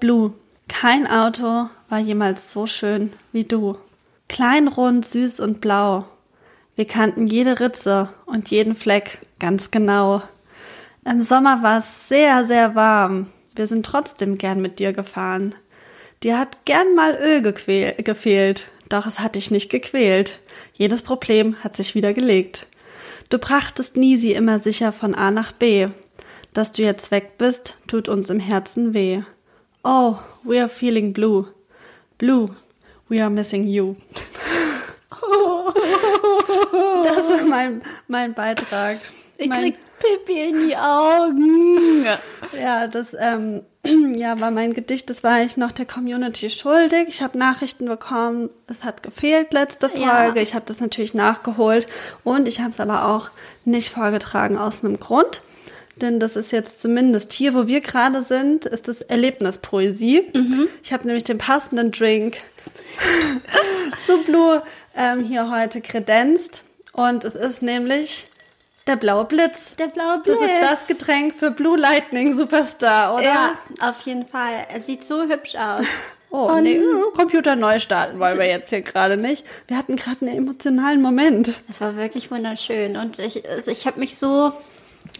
Blue. Kein Auto war jemals so schön wie du. Klein, rund, süß und blau. Wir kannten jede Ritze und jeden Fleck ganz genau. Im Sommer war es sehr, sehr warm. Wir sind trotzdem gern mit dir gefahren. Dir hat gern mal Öl gefehlt, doch es hat dich nicht gequält. Jedes Problem hat sich wieder gelegt. Du brachtest nie sie immer sicher von A nach B. Dass du jetzt weg bist, tut uns im Herzen weh. Oh, we are feeling blue. Blue, we are missing you. Das war mein, mein Beitrag. Ich mein, krieg Pipi in die Augen. Ja, das ähm, ja, war mein Gedicht. Das war ich noch der Community schuldig. Ich habe Nachrichten bekommen. Es hat gefehlt letzte Folge. Ja. Ich habe das natürlich nachgeholt und ich habe es aber auch nicht vorgetragen aus einem Grund. Denn das ist jetzt zumindest hier, wo wir gerade sind, ist das Erlebnispoesie. Mhm. Ich habe nämlich den passenden Drink zu Blue ähm, hier heute kredenzt. Und es ist nämlich der blaue Blitz. Der blaue Blitz. Das ist das Getränk für Blue Lightning Superstar, oder? Ja, auf jeden Fall. Er sieht so hübsch aus. Oh, Und nee, Computer neu starten wollen wir jetzt hier gerade nicht. Wir hatten gerade einen emotionalen Moment. Es war wirklich wunderschön. Und ich, also ich habe mich so,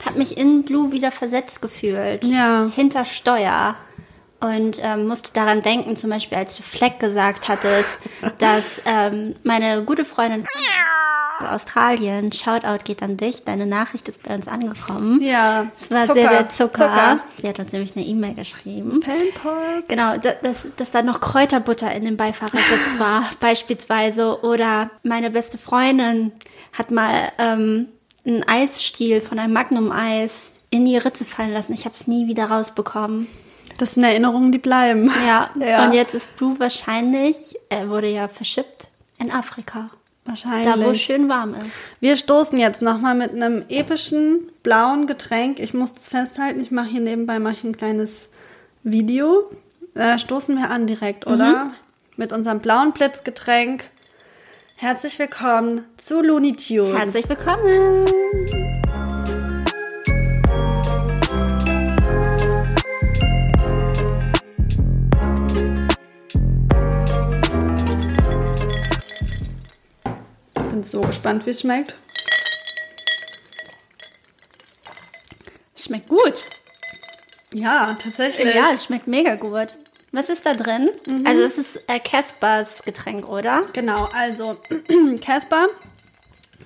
habe mich in Blue wieder versetzt gefühlt. Ja. Hinter Steuer. Und ähm, musste daran denken, zum Beispiel, als du Fleck gesagt hattest, dass ähm, meine gute Freundin Australien. Shoutout geht an dich. Deine Nachricht ist bei uns angekommen. Ja. Es war Zucker. sehr, sehr Zucker. Zucker. Sie hat uns nämlich eine E-Mail geschrieben. Penpals. Genau, dass, dass da noch Kräuterbutter in dem Beifahrersitz war, beispielsweise. Oder meine beste Freundin hat mal ähm, einen Eisstiel von einem Magnum-Eis in die Ritze fallen lassen. Ich habe es nie wieder rausbekommen. Das sind Erinnerungen, die bleiben. Ja. ja. Und jetzt ist Blue wahrscheinlich, er wurde ja verschippt in Afrika. Wahrscheinlich. Da, wo es schön warm ist. Wir stoßen jetzt nochmal mit einem epischen blauen Getränk. Ich muss das festhalten. Ich mache hier nebenbei mache ich ein kleines Video. Äh, stoßen wir an direkt, oder? Mhm. Mit unserem blauen Blitzgetränk. Herzlich willkommen zu Looney Tunes. Herzlich willkommen. bin so gespannt, wie es schmeckt. Schmeckt gut. Ja, tatsächlich. Ja, es schmeckt mega gut. Was ist da drin? Mhm. Also es ist äh, Caspers Getränk, oder? Genau, also Casper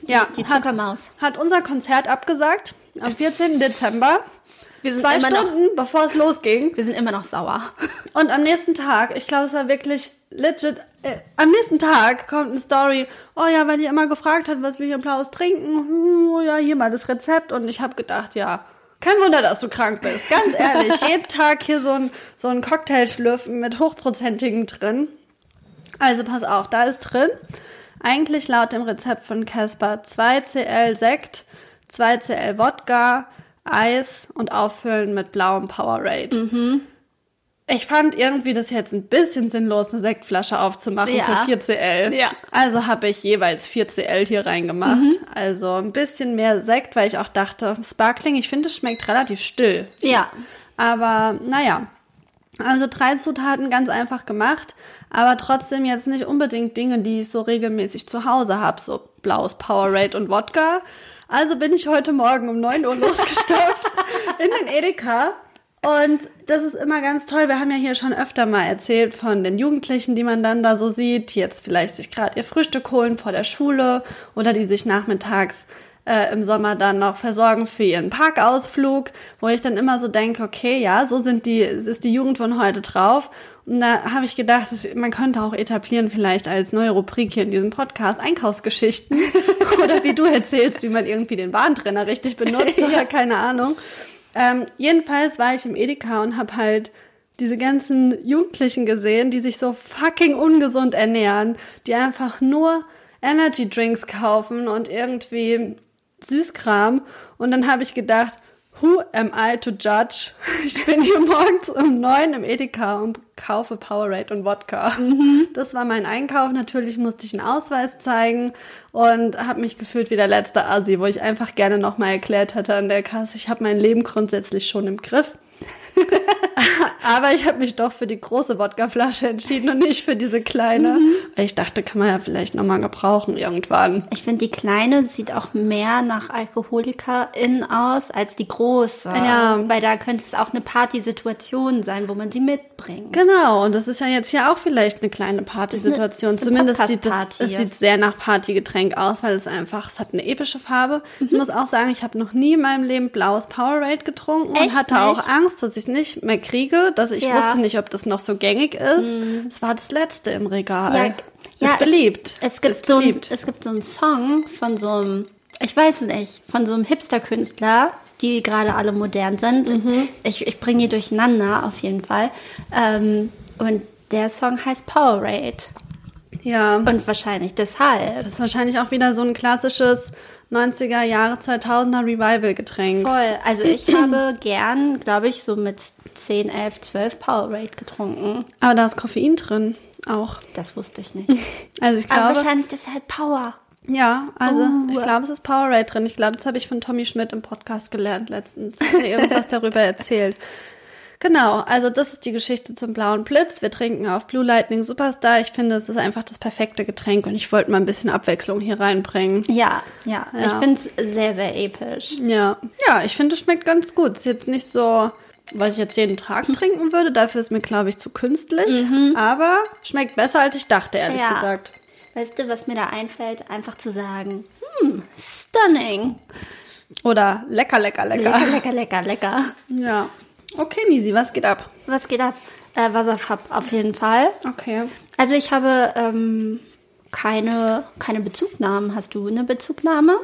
ja, die Zuckermaus. Hat, hat, unser Konzert abgesagt am 14. Dezember. Zwei Stunden, noch, bevor es losging. Wir sind immer noch sauer. Und am nächsten Tag, ich glaube, es war wirklich legit, äh, am nächsten Tag kommt eine Story, oh ja, weil ihr immer gefragt hat, was wir hier Blaues trinken, oh ja, hier mal das Rezept. Und ich habe gedacht, ja, kein Wunder, dass du krank bist. Ganz ehrlich, jeden Tag hier so ein, so ein Cocktail schlürfen mit hochprozentigem drin. Also pass auf, da ist drin, eigentlich laut dem Rezept von Casper 2cl Sekt, 2cl Wodka, Eis und auffüllen mit blauem Powerade. Mhm. Ich fand irgendwie das jetzt ein bisschen sinnlos, eine Sektflasche aufzumachen ja. für 4CL. Ja. Also habe ich jeweils 4CL hier reingemacht. Mhm. Also ein bisschen mehr Sekt, weil ich auch dachte, Sparkling, ich finde, es schmeckt relativ still. Ja. Aber naja. Also drei Zutaten ganz einfach gemacht, aber trotzdem jetzt nicht unbedingt Dinge, die ich so regelmäßig zu Hause habe, so blaues Powerade und Wodka. Also bin ich heute Morgen um 9 Uhr losgestopft in den Edeka und das ist immer ganz toll. Wir haben ja hier schon öfter mal erzählt von den Jugendlichen, die man dann da so sieht, die jetzt vielleicht sich gerade ihr Frühstück holen vor der Schule oder die sich nachmittags äh, im Sommer dann noch versorgen für ihren Parkausflug, wo ich dann immer so denke, okay, ja, so sind die, ist die Jugend von heute drauf. Und da habe ich gedacht, dass man könnte auch etablieren, vielleicht als neue Rubrik hier in diesem Podcast, Einkaufsgeschichten. oder wie du erzählst, wie man irgendwie den Warntrenner richtig benutzt oder keine Ahnung. Ähm, jedenfalls war ich im Edeka und habe halt diese ganzen Jugendlichen gesehen, die sich so fucking ungesund ernähren, die einfach nur Energy Drinks kaufen und irgendwie Süßkram. Und dann habe ich gedacht, who am I to judge? Ich bin hier morgens um neun im Edeka und kaufe Powerade und Wodka. Mhm. Das war mein Einkauf. Natürlich musste ich einen Ausweis zeigen und habe mich gefühlt wie der letzte Asi, wo ich einfach gerne nochmal erklärt hätte an der Kasse, ich habe mein Leben grundsätzlich schon im Griff. Aber ich habe mich doch für die große Wodkaflasche entschieden und nicht für diese kleine. Mhm. Weil ich dachte, kann man ja vielleicht nochmal gebrauchen irgendwann. Ich finde, die kleine sieht auch mehr nach Alkoholikerin aus als die große. Ja. Weil da könnte es auch eine Partysituation sein, wo man sie mitbringt. Genau, und das ist ja jetzt hier auch vielleicht eine kleine Partysituation. Eine- Zumindest sieht das, es sieht sehr nach Partygetränk aus, weil es einfach, es hat eine epische Farbe. Ich Mhm. muss auch sagen, ich habe noch nie in meinem Leben blaues Powerade getrunken und Echt hatte nicht? auch Angst, dass ich es nicht mehr kriege. Dass ich Ja. Mhm. wusste nicht, ob das noch so gängig ist. Es war das letzte im Regal. Ja, ist beliebt. Es, es, gibt ist so ein, beliebt. es gibt so einen Song von so einem, ich weiß es nicht, von so einem Hipster-Künstler, die gerade alle modern sind. Mhm. Ich, ich bringe die durcheinander auf jeden Fall. Ähm, und der Song heißt Powerade. Ja. Und wahrscheinlich deshalb. Das ist wahrscheinlich auch wieder so ein klassisches 90er Jahre 2000er Revival-Getränk. Voll. Also ich habe gern, glaube ich, so mit 10, 11, 12 Powerade getrunken. Aber da ist Koffein drin auch. Das wusste ich nicht. Also ich Aber glaube, wahrscheinlich deshalb Power. ja, also Uh. ich glaube, es ist Powerade drin. Ich glaube, das habe ich von Tommy Schmidt im Podcast gelernt letztens. Hat er irgendwas darüber erzählt. Genau, also das ist die Geschichte zum blauen Blitz. Wir trinken auf Blue Lightning Superstar. Ich finde, es ist einfach das perfekte Getränk und ich wollte mal ein bisschen Abwechslung hier reinbringen. Ja, ja. Ja. Ich finde es sehr, sehr episch. Ja, ja, ich finde, es schmeckt ganz gut. Ist jetzt nicht so, was ich jetzt jeden Tag trinken würde. Dafür ist mir, glaube ich, zu künstlich. Aber schmeckt besser, als ich dachte, ehrlich Mhm. Ja. gesagt. Weißt du, was mir da einfällt? Einfach zu sagen, hm, stunning. Oder lecker, lecker, lecker. Lecker, lecker, lecker, lecker. Ja. Okay, Nisi, was geht ab? Was geht ab? Äh, Wasserfab auf jeden Fall. Okay. Also ich habe ähm, keine, keine Bezugnahmen. Hast du eine Bezugnahme?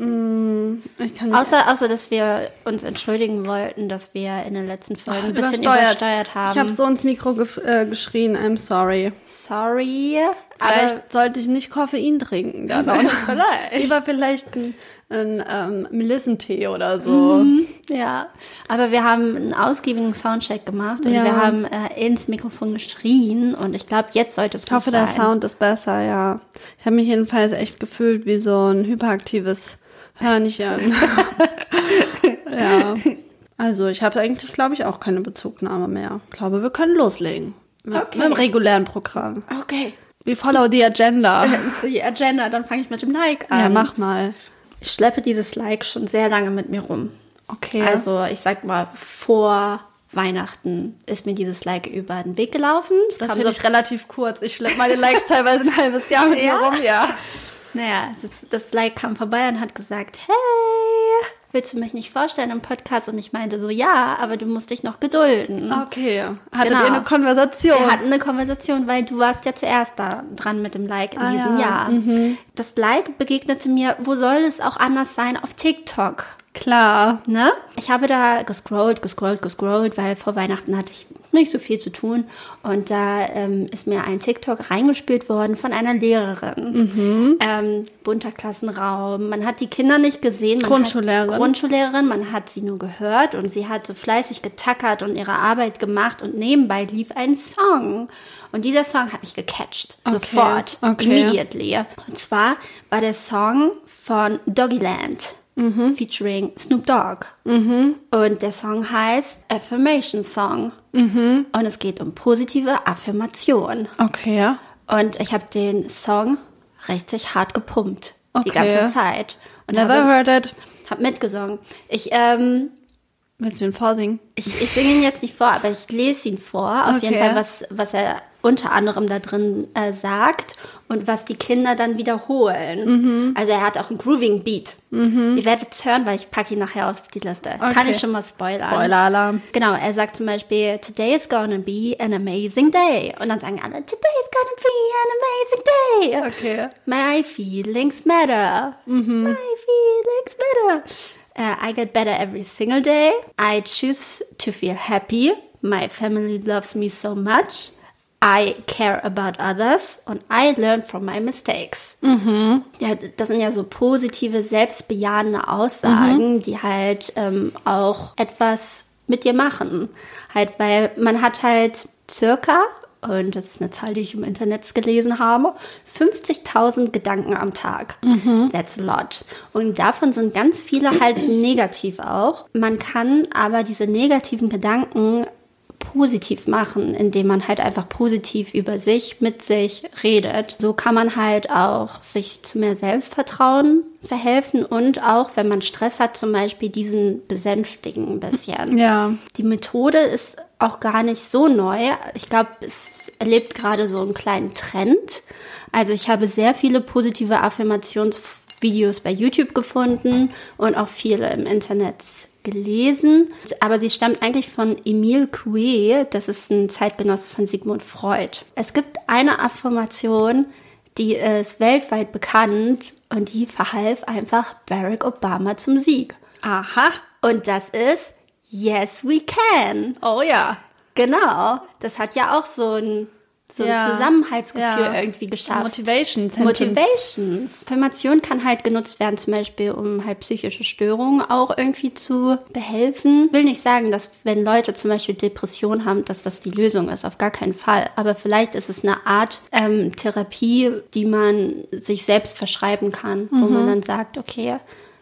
Ich kann Außer, außer, dass wir uns entschuldigen wollten, dass wir in den letzten Folgen ein bisschen übersteuert, haben. Ich habe so ins Mikro äh, geschrien, I'm sorry. Sorry. Aber Vielleicht sollte ich nicht Koffein trinken. Dann. Vielleicht. Lieber vielleicht ein, ein ähm, Melissentee oder so. Mhm. Ja, aber wir haben einen ausgiebigen Soundcheck gemacht und Ja. wir haben äh, ins Mikrofon geschrien und ich glaube, jetzt sollte es Ich gut hoffe, sein. der Sound ist besser, ja. Ich habe mich jedenfalls echt gefühlt wie so ein hyperaktives Hörnchen. ja. Also ich habe eigentlich, glaube ich, auch keine Bezugnahme mehr. Ich glaube, wir können loslegen. Mit, Okay. mit dem regulären Programm. Okay. We follow the agenda. Die Agenda, dann fange ich mit dem Like an. ja, mach mal. Ich schleppe dieses Like schon sehr lange mit mir rum. Okay. Also ich sag mal, vor Weihnachten ist mir dieses Like über den Weg gelaufen. Es das kam so relativ kurz. Ich schleppe meine Likes teilweise ein halbes Jahr mit Ja? mir rum, ja. Naja, das, das Like kam vorbei und hat gesagt, hey, willst du mich nicht vorstellen im Podcast? Und ich meinte so, ja, aber du musst dich noch gedulden. Okay. Hattet Genau. ihr eine Konversation? Wir hatten eine Konversation, weil du warst ja zuerst da dran mit dem Like in Ah, diesem ja. Mhm. Jahr. Das Like begegnete mir, wo soll es auch anders sein, auf TikTok. Klar. Ne? Ich habe da gescrollt, gescrollt, gescrollt, weil vor Weihnachten hatte ich nicht so viel zu tun. Und da ähm, ist mir ein TikTok reingespielt worden von einer Lehrerin. Ähm, bunter Klassenraum. Man hat die Kinder nicht gesehen. Man Grundschullehrerin. Grundschullehrerin. Man hat sie nur gehört und sie hat so fleißig getackert und ihre Arbeit gemacht und nebenbei lief ein Song. Und dieser Song hat mich gecatcht. Sofort. okay. Immediately. Und zwar war der Song von Doggyland. Featuring Snoop Dogg. Und der Song heißt Affirmation Song. Und es geht um positive Affirmation. Okay. Und ich habe den Song richtig hart gepumpt. Die Okay. ganze Zeit. Und Never heard it. hab mitgesungen. Ich, ähm, Willst du ihn vorsingen? ich, ich singe ihn jetzt nicht vor, aber ich lese ihn vor. Auf jeden Okay. Fall, was, was er unter anderem da drin äh, sagt und was die Kinder dann wiederholen. Mhm. Also er hat auch einen grooving Beat. Ihr werdet es hören, weil ich packe ihn nachher aus auf die Liste. Kann Okay. ich schon mal spoilern. Spoiler-Alarm. Genau, er sagt zum Beispiel, today is gonna be an amazing day. Und dann sagen alle, today is gonna be an amazing day. Okay. My feelings matter. My feelings matter. Uh, I get better every single day. I choose to feel happy. My family loves me so much. I care about others und I learn from my mistakes. Ja, das sind ja so positive, selbstbejahende Aussagen, die halt ähm, auch etwas mit dir machen. Halt, weil man hat halt circa, und das ist eine Zahl, die ich im Internet gelesen habe, 50.000 Gedanken am Tag. That's a lot. Und davon sind ganz viele halt negativ auch. Man kann aber diese negativen Gedanken positiv machen, indem man halt einfach positiv über sich, mit sich redet. So kann man halt auch sich zu mehr Selbstvertrauen verhelfen und auch, wenn man Stress hat, zum Beispiel diesen besänftigen ein bisschen. Ja. Die Methode ist auch gar nicht so neu. Ich glaube, es erlebt gerade so einen kleinen Trend. Also ich habe sehr viele positive Affirmationsvideos bei YouTube gefunden und auch viele im Internet gelesen. Aber sie stammt eigentlich von Emile Coué. Das ist ein Zeitgenosse von Sigmund Freud. Es gibt eine Affirmation, die ist weltweit bekannt und die verhalf einfach Barack Obama zum Sieg. Aha. Und das ist Yes, we can. Oh ja. Genau. Das hat ja auch so ein, so ein Ja. Zusammenhaltsgefühl Ja. irgendwie geschafft. Motivation. Motivation. Affirmation kann halt genutzt werden, zum Beispiel, um halt psychische Störungen auch irgendwie zu behelfen. Will nicht sagen, dass wenn Leute zum Beispiel Depression haben, dass das die Lösung ist. Auf gar keinen Fall. Aber vielleicht ist es eine Art ähm, Therapie, die man sich selbst verschreiben kann, wo man dann sagt, okay,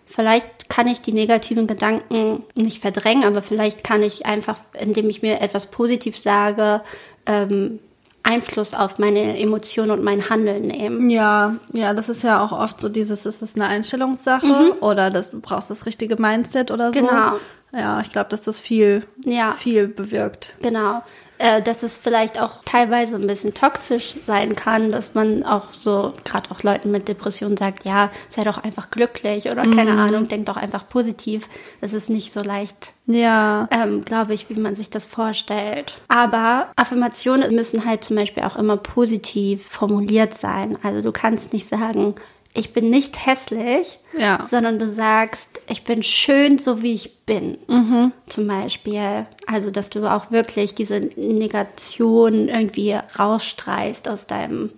Vielleicht kann ich die negativen Gedanken nicht verdrängen, aber vielleicht kann ich einfach, indem ich mir etwas positiv sage, ähm, Einfluss auf meine Emotionen und mein Handeln nehmen. Ja, ja, das ist ja auch oft so dieses, ist es eine Einstellungssache oder das, du brauchst das richtige Mindset oder so. Genau. Ja, ich glaube, dass das viel, Ja. viel bewirkt. Genau. Äh, dass es vielleicht auch teilweise ein bisschen toxisch sein kann, dass man auch so, gerade auch Leuten mit Depressionen sagt, ja, sei doch einfach glücklich oder keine Ahnung, denk doch einfach positiv. Das ist nicht so leicht Ja, ähm, glaube ich, wie man sich das vorstellt. Aber Affirmationen müssen halt zum Beispiel auch immer positiv formuliert sein. Also du kannst nicht sagen, ich bin nicht hässlich, Ja. sondern du sagst, ich bin schön, so wie ich bin. Mhm. Zum Beispiel. Also, dass du auch wirklich diese Negation irgendwie rausstreichst aus deinem,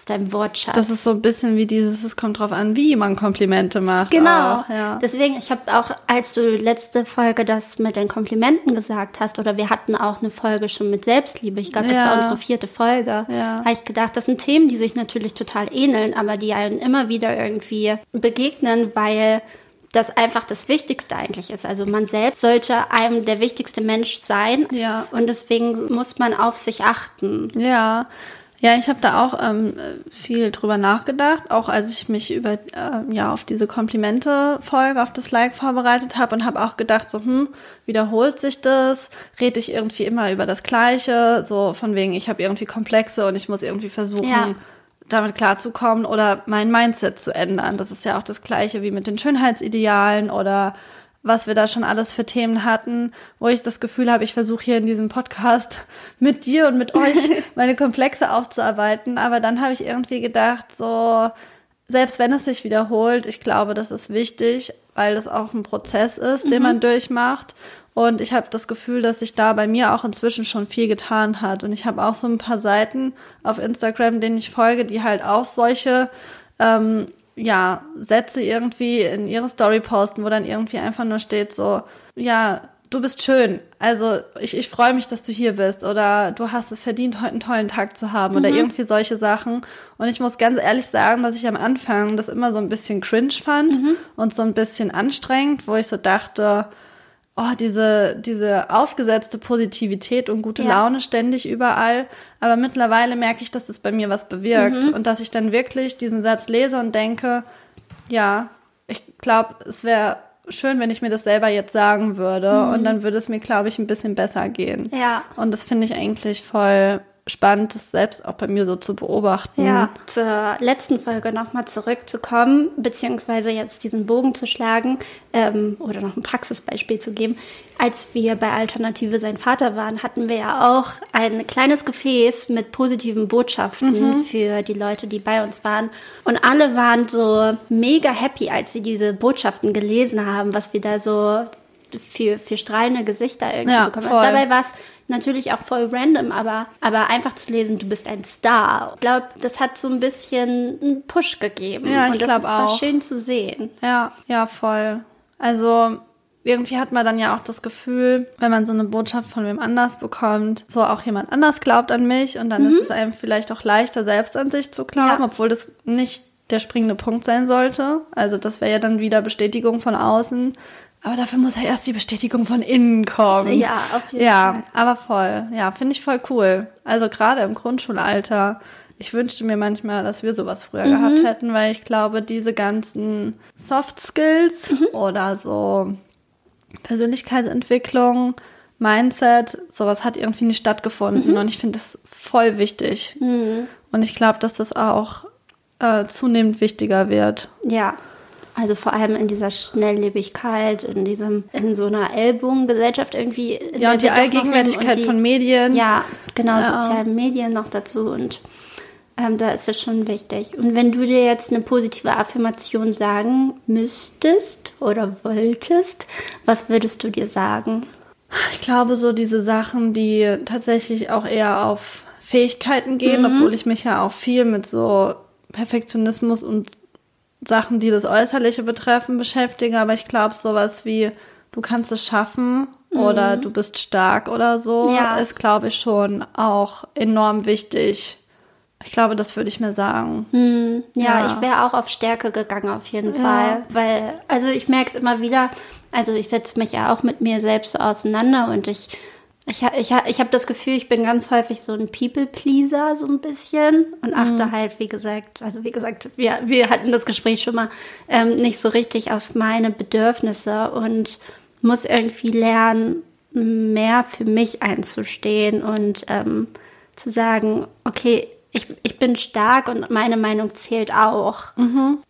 aus deinem Wortschatz. das ist so ein bisschen wie dieses, es kommt drauf an, wie man Komplimente macht. Genau. Auch, ja. Deswegen, ich habe auch, als du letzte Folge das mit den Komplimenten gesagt hast, oder wir hatten auch eine Folge schon mit Selbstliebe, ich glaube, das Ja. war unsere vierte Folge, Ja. habe ich gedacht, das sind Themen, die sich natürlich total ähneln, aber die einen immer wieder irgendwie begegnen, weil das einfach das Wichtigste eigentlich ist. Also man selbst sollte einem der wichtigste Mensch sein. Ja. Und deswegen muss man auf sich achten. Ja, ja, ich habe da auch ähm, viel drüber nachgedacht, auch als ich mich über ähm, ja auf diese Komplimente-Folge, auf das Like vorbereitet habe und habe auch gedacht, so hm, wiederholt sich das? Rede ich irgendwie immer über das Gleiche? So von wegen, ich habe irgendwie Komplexe und ich muss irgendwie versuchen, Ja. damit klarzukommen oder mein Mindset zu ändern. Das ist ja auch das Gleiche wie mit den Schönheitsidealen oder was wir da schon alles für Themen hatten, wo ich das Gefühl habe, ich versuche hier in diesem Podcast mit dir und mit euch meine Komplexe aufzuarbeiten. Aber dann habe ich irgendwie gedacht, so, selbst wenn es sich wiederholt, ich glaube, das ist wichtig, weil das auch ein Prozess ist, den man durchmacht. Und ich habe das Gefühl, dass sich da bei mir auch inzwischen schon viel getan hat. Und ich habe auch so ein paar Seiten auf Instagram, denen ich folge, die halt auch solche ähm, ja, Sätze irgendwie in ihre Story posten, wo dann irgendwie einfach nur steht so, ja, du bist schön. Also ich, ich freue mich, dass du hier bist oder du hast es verdient, heute einen tollen Tag zu haben oder irgendwie solche Sachen. Und ich muss ganz ehrlich sagen, dass ich am Anfang das immer so ein bisschen cringe fand und so ein bisschen anstrengend, wo ich so dachte, oh, diese, diese aufgesetzte Positivität und gute Ja. Laune ständig überall. Aber mittlerweile merke ich, dass das bei mir was bewirkt und dass ich dann wirklich diesen Satz lese und denke, ja, ich glaube, es wäre schön, wenn ich mir das selber jetzt sagen würde und dann würde es mir, glaube ich, ein bisschen besser gehen. Ja. Und das finde ich eigentlich voll spannend, das selbst auch bei mir so zu beobachten. Ja, zur letzten Folge nochmal zurückzukommen, beziehungsweise jetzt diesen Bogen zu schlagen ähm, oder noch ein Praxisbeispiel zu geben. Als wir bei Alternative sein Vater waren, hatten wir ja auch ein kleines Gefäß mit positiven Botschaften für die Leute, die bei uns waren. Und alle waren so mega happy, als sie diese Botschaften gelesen haben, was wir da so für, für strahlende Gesichter irgendwie Ja, bekommen. voll. Dabei war es natürlich auch voll random, aber, aber einfach zu lesen, du bist ein Star. Ich glaube, das hat so ein bisschen einen Push gegeben. Ja, ich Und das glaub war auch. schön zu sehen. Ja, ja, voll. Also irgendwie hat man dann ja auch das Gefühl, wenn man so eine Botschaft von wem anders bekommt, so auch jemand anders glaubt an mich und dann ist es einem vielleicht auch leichter, selbst an sich zu glauben, Ja. obwohl das nicht der springende Punkt sein sollte. Also das wäre ja dann wieder Bestätigung von außen. Aber dafür muss ja erst die Bestätigung von innen kommen. Ja, auf jeden ja, Fall. aber voll. Ja, finde ich voll cool. Also gerade im Grundschulalter. Ich wünschte mir manchmal, dass wir sowas früher Mhm. gehabt hätten, weil ich glaube, diese ganzen Soft Skills Mhm. oder so Persönlichkeitsentwicklung, Mindset, sowas hat irgendwie nicht Mhm. stattgefunden. Und ich finde es voll wichtig. Und ich glaube, dass das auch äh, zunehmend wichtiger wird. Ja, also vor allem in dieser Schnelllebigkeit, in diesem, in so einer Ellbogengesellschaft irgendwie. in Ja, und die Allgegenwärtigkeit und die- von Medien. Ja, genau, Ja. sozialen Medien noch dazu und ähm, da ist es schon wichtig. Und wenn du dir jetzt eine positive Affirmation sagen müsstest oder wolltest, was würdest du dir sagen? Ich glaube, so diese Sachen, die tatsächlich auch eher auf Fähigkeiten gehen, obwohl ich mich ja auch viel mit so Perfektionismus und Sachen, die das Äußerliche betreffen, beschäftige. Aber ich glaube, sowas wie du kannst es schaffen oder du bist stark oder so, Ja. ist, glaube ich, schon auch enorm wichtig. Ich glaube, das würde ich mir sagen. Ja, Ja. ich wäre auch auf Stärke gegangen auf jeden Ja. Fall, weil also ich merke es immer wieder, also ich setze mich ja auch mit mir selbst so auseinander und ich ich, ich, ich habe das Gefühl, ich bin ganz häufig so ein People-Pleaser, so ein bisschen. Und achte halt, wie gesagt, also wie gesagt, wir, wir hatten das Gespräch schon mal, ähm, nicht so richtig auf meine Bedürfnisse und muss irgendwie lernen, mehr für mich einzustehen und ähm, zu sagen, okay, ich, ich bin stark und meine Meinung zählt auch.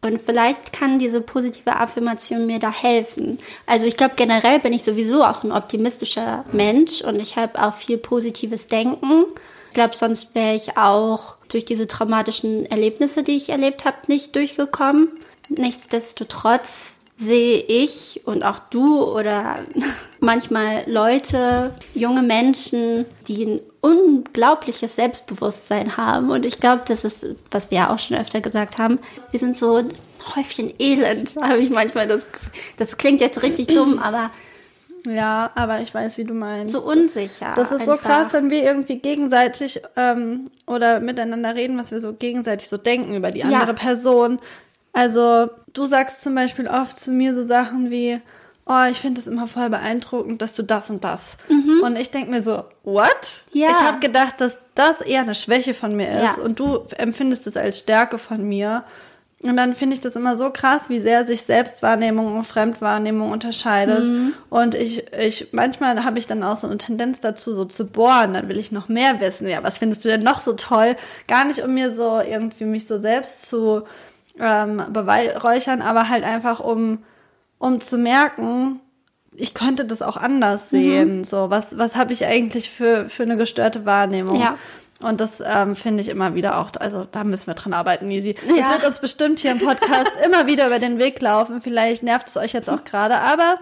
Und vielleicht kann diese positive Affirmation mir da helfen. Also ich glaube, generell bin ich sowieso auch ein optimistischer Mensch und ich habe auch viel positives Denken. Ich glaube, sonst wäre ich auch durch diese traumatischen Erlebnisse, die ich erlebt habe, nicht durchgekommen. Nichtsdestotrotz sehe ich und auch du oder manchmal Leute, junge Menschen, die unglaubliches Selbstbewusstsein haben. Und ich glaube, das ist, was wir ja auch schon öfter gesagt haben, wir sind so ein Häufchen Elend, habe ich manchmal das. Das klingt jetzt richtig dumm, aber Ja, aber ich weiß, wie du meinst. so unsicher. Das ist so einfach. krass, wenn wir irgendwie gegenseitig ähm, oder miteinander reden, was wir so gegenseitig so denken über die andere Ja. Person. Also du sagst zum Beispiel oft zu mir so Sachen wie, oh, ich finde es immer voll beeindruckend, dass du das und das. Und ich denke mir so, what? Mhm. Ja. Ich habe gedacht, dass das eher eine Schwäche von mir ist Ja. und du empfindest es als Stärke von mir. Und dann finde ich das immer so krass, wie sehr sich Selbstwahrnehmung und Fremdwahrnehmung unterscheidet. Mhm. Und ich, ich, manchmal habe ich dann auch so eine Tendenz dazu, so zu bohren. Dann will ich noch mehr wissen. Ja, was findest du denn noch so toll? Gar nicht, um mir so irgendwie mich so selbst zu ähm, beweihräuchern, aber halt einfach, um, um zu merken, ich könnte das auch anders sehen. So, was, was habe ich eigentlich für, für eine gestörte Wahrnehmung? Ja. Und das ähm, finde ich immer wieder auch, also da müssen wir dran arbeiten, Nisi. Ja. Das wird uns bestimmt hier im Podcast immer wieder über den Weg laufen. Vielleicht nervt es euch jetzt auch gerade, aber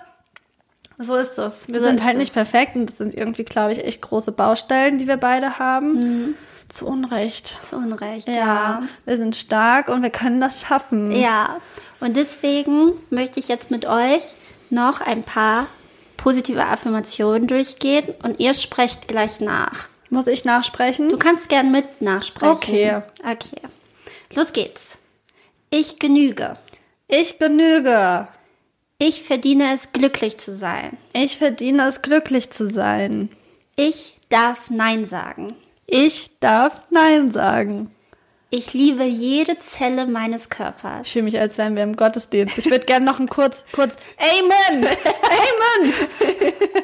so ist es. Wir So sind halt es. nicht perfekt und das sind irgendwie, glaube ich, echt große Baustellen, die wir beide haben. Mhm. Zu Unrecht. Zu Unrecht, Ja, ja. wir sind stark und wir können das schaffen. Ja, und deswegen möchte ich jetzt mit euch noch ein paar positive Affirmationen durchgehen und ihr sprecht gleich nach. Muss ich nachsprechen? Du kannst gern mit nachsprechen. Okay. Okay. Los geht's. Ich genüge. Ich genüge. Ich verdiene es, glücklich zu sein. Ich verdiene es, glücklich zu sein. Ich darf Nein sagen. Ich darf Nein sagen. Ich liebe jede Zelle meines Körpers. Ich fühle mich, als wären wir im Gottesdienst. Ich würde gerne noch ein kurz, kurz Amen! Amen!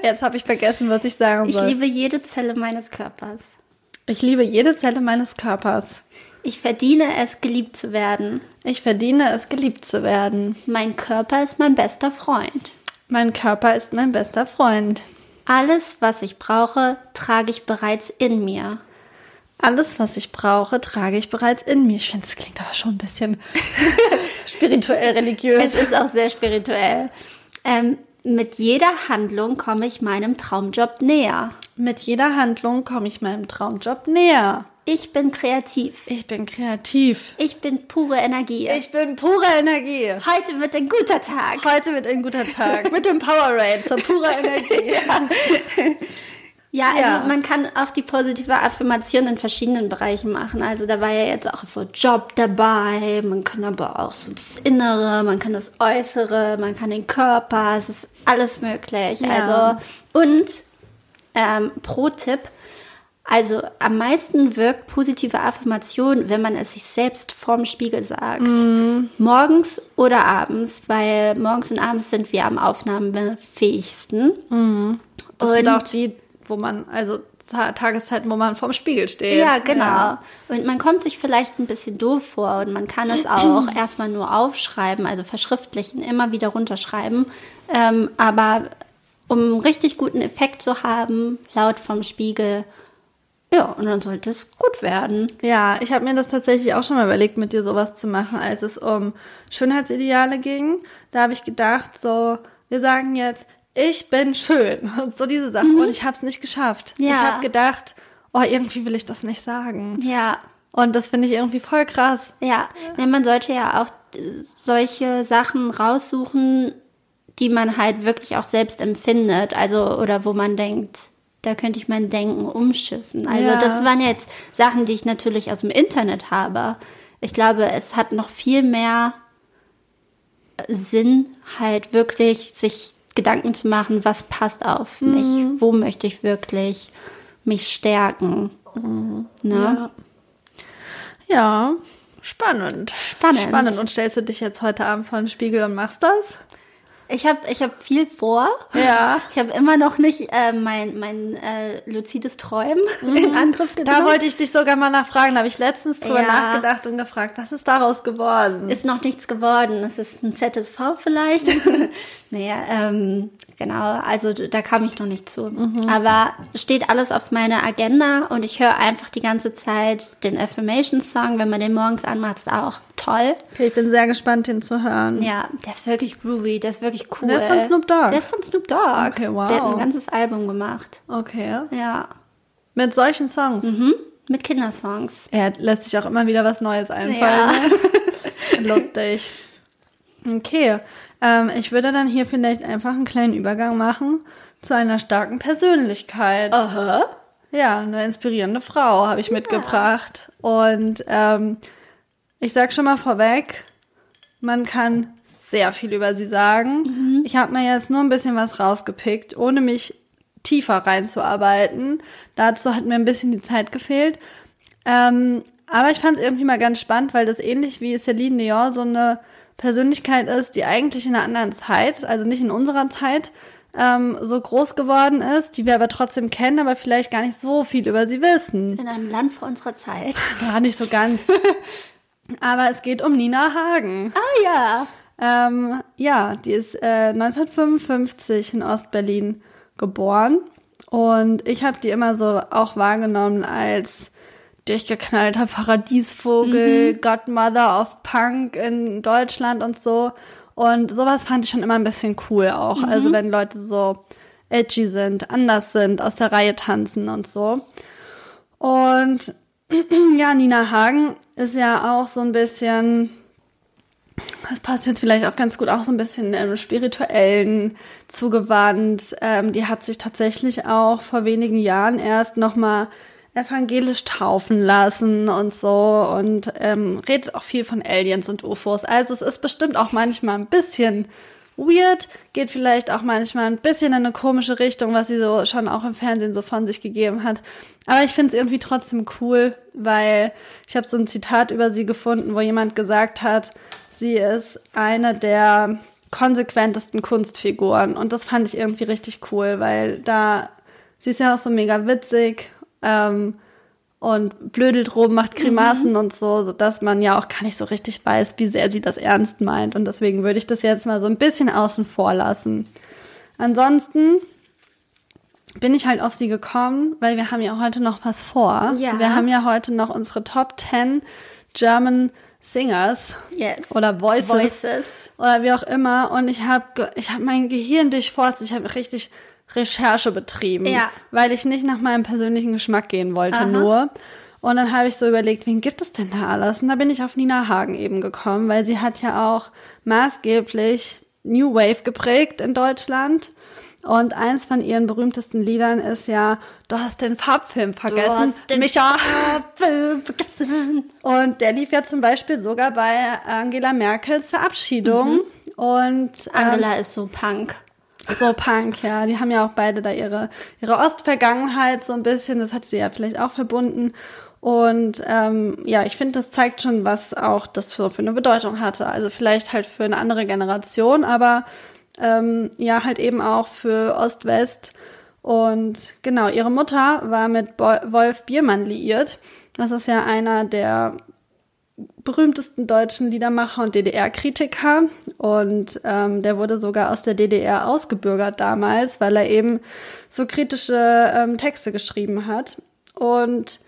Jetzt habe ich vergessen, was ich sagen Ich soll. liebe jede Zelle meines Körpers. ich liebe jede Zelle meines Körpers. Ich verdiene es, geliebt zu werden. Ich verdiene es, geliebt zu werden. Mein Körper ist mein bester Freund. Mein Körper ist mein bester Freund. Alles, was ich brauche, trage ich bereits in mir. Alles, was ich brauche, trage ich bereits in mir. Ich finde, es klingt aber schon ein bisschen spirituell religiös. Es ist auch sehr spirituell. Ähm, mit jeder Handlung komme ich meinem Traumjob näher. Mit jeder Handlung komme ich meinem Traumjob näher. Ich bin kreativ. Ich bin kreativ. Ich bin pure Energie. Ich bin pure Energie. Heute wird ein guter Tag. Heute wird ein guter Tag mit dem Powerade zur purer Energie. Ja, also Ja. man kann auch die positive Affirmation in verschiedenen Bereichen machen. Also da war ja jetzt auch so Job dabei, man kann aber auch so das Innere, man kann das Äußere, man kann den Körper, es ist alles möglich. Ja. Also und ähm, pro Tipp, also am meisten wirkt positive Affirmation, wenn man es sich selbst vorm Spiegel sagt. Mhm. Morgens oder abends, weil morgens und abends sind wir am aufnahmefähigsten. Das Und- sind auch die, wo man, also Ta- Tageszeiten, wo man vorm Spiegel steht. Ja, genau. Ja. Und man kommt sich vielleicht ein bisschen doof vor und man kann es auch erstmal nur aufschreiben, also verschriftlichen, immer wieder runterschreiben. Ähm, aber um einen richtig guten Effekt zu haben, laut vom Spiegel, ja, und dann sollte es gut werden. Ja, ich habe mir das tatsächlich auch schon mal überlegt, mit dir sowas zu machen, als es um Schönheitsideale ging. Da habe ich gedacht, so, wir sagen jetzt, ich bin schön und so diese Sachen. Und ich habe es nicht geschafft. Mhm. Ja. Ich habe gedacht, oh, irgendwie will ich das nicht sagen. Ja, Und das finde ich irgendwie voll krass. ja. Denn man sollte ja auch äh, solche Sachen raussuchen, die man halt wirklich auch selbst empfindet. Also, oder wo man denkt, da könnte ich mein Denken umschiffen. Also, Ja. das waren jetzt Sachen, die ich natürlich aus dem Internet habe. Ich glaube, es hat noch viel mehr Sinn, halt wirklich sich Gedanken zu machen, was passt auf mich, wo möchte ich wirklich mich stärken. Ne? Ja. ja, spannend. Spannend. Spannend. Und stellst du dich jetzt heute Abend vor den Spiegel und machst das? Ich habe ich hab viel vor. Ja. Ich habe immer noch nicht äh, mein, mein äh, luzides Träumen in Angriff genommen. Da wollte ich dich sogar mal nachfragen. Da habe ich letztens drüber Ja. nachgedacht und gefragt, was ist daraus geworden? ist noch nichts geworden. Es ist ein ZSV vielleicht. naja, ähm, genau. Also da kam ich noch nicht zu. Aber steht alles auf meiner Agenda und ich höre einfach die ganze Zeit den Affirmation Song. Wenn man den morgens anmacht, ist auch toll. Okay, ich bin sehr gespannt, den zu hören. Ja, der ist wirklich groovy, der ist wirklich cool. Der ist von Snoop Dogg? Der ist von Snoop Dogg. Okay, wow. Der hat ein ganzes Album gemacht. Okay. Ja. Mit solchen Songs. Mhm. Mit Kindersongs. Er lässt sich auch immer wieder was Neues einfallen. ne? Lustig. Okay. Ähm, ich würde dann hier vielleicht einfach einen kleinen Übergang machen zu einer starken Persönlichkeit. Aha. Ja, eine inspirierende Frau habe ich mitgebracht. Und ähm, ich sag schon mal vorweg, man kann sehr viel über sie sagen. Ich habe mir jetzt nur ein bisschen was rausgepickt, ohne mich tiefer reinzuarbeiten. Dazu hat mir ein bisschen die Zeit gefehlt. Ähm, aber ich fand es irgendwie mal ganz spannend, weil das ähnlich wie Celine Dion so eine Persönlichkeit ist, die eigentlich in einer anderen Zeit, also nicht in unserer Zeit, ähm, so groß geworden ist, die wir aber trotzdem kennen, aber vielleicht gar nicht so viel über sie wissen. In einem Land vor unserer Zeit. Ja, nicht so ganz. aber es geht um Nina Hagen. Ah ja. Ähm, ja, die ist äh, 1955 in Ostberlin geboren. Und ich habe die immer so auch wahrgenommen als durchgeknallter Paradiesvogel, Godmother of Punk in Deutschland und so. Und sowas fand ich schon immer ein bisschen cool auch. Also wenn Leute so edgy sind, anders sind, aus der Reihe tanzen und so. Und ja, Nina Hagen ist ja auch so ein bisschen, das passt jetzt vielleicht auch ganz gut, auch so ein bisschen im Spirituellen zugewandt. Ähm, die hat sich tatsächlich auch vor wenigen Jahren erst nochmal evangelisch taufen lassen und so und ähm, redet auch viel von Aliens und UFOs. Also es ist bestimmt auch manchmal ein bisschen weird, geht vielleicht auch manchmal ein bisschen in eine komische Richtung, was sie so schon auch im Fernsehen so von sich gegeben hat. Aber ich finde es irgendwie trotzdem cool, weil ich habe so ein Zitat über sie gefunden, wo jemand gesagt hat, sie ist eine der konsequentesten Kunstfiguren. Und das fand ich irgendwie richtig cool, weil da, sie ist ja auch so mega witzig ähm, und blödelt rum, macht Grimassen und so, sodass man ja auch gar nicht so richtig weiß, wie sehr sie das ernst meint. Und deswegen würde ich das jetzt mal so ein bisschen außen vor lassen. Ansonsten bin ich halt auf sie gekommen, weil wir haben ja heute noch was vor. Ja. Wir haben ja heute noch unsere Top 10 German Singers Yes. oder Voices, Voices. oder wie auch immer. Und ich habe ich hab mein Gehirn durchforstet. Ich habe richtig Recherche betrieben, Ja. weil ich nicht nach meinem persönlichen Geschmack gehen wollte Aha. nur. Und dann habe ich so überlegt, wen gibt es denn da alles? Und da bin ich auf Nina Hagen eben gekommen, weil sie hat ja auch maßgeblich New Wave geprägt in Deutschland. Und eins von ihren berühmtesten Liedern ist ja, du hast den Farbfilm vergessen. Du hast den Micha. Farbfilm vergessen. Und der lief ja zum Beispiel sogar bei Angela Merkels Verabschiedung. Mhm. Und ähm, Angela ist so Punk. So Punk, ja. Die haben ja auch beide da ihre, ihre Ostvergangenheit so ein bisschen. Das hat sie ja vielleicht auch verbunden. Und ähm, ja, ich finde, das zeigt schon, was auch das für, für eine Bedeutung hatte. Also vielleicht halt für eine andere Generation, aber ähm, ja, halt eben auch für Ost-West. Und genau, ihre Mutter war mit Bo Wolf Biermann liiert. Das ist ja einer der berühmtesten deutschen Liedermacher und DDR-Kritiker. Und ähm, der wurde sogar aus der DDR ausgebürgert damals, weil er eben so kritische ähm, Texte geschrieben hat. Und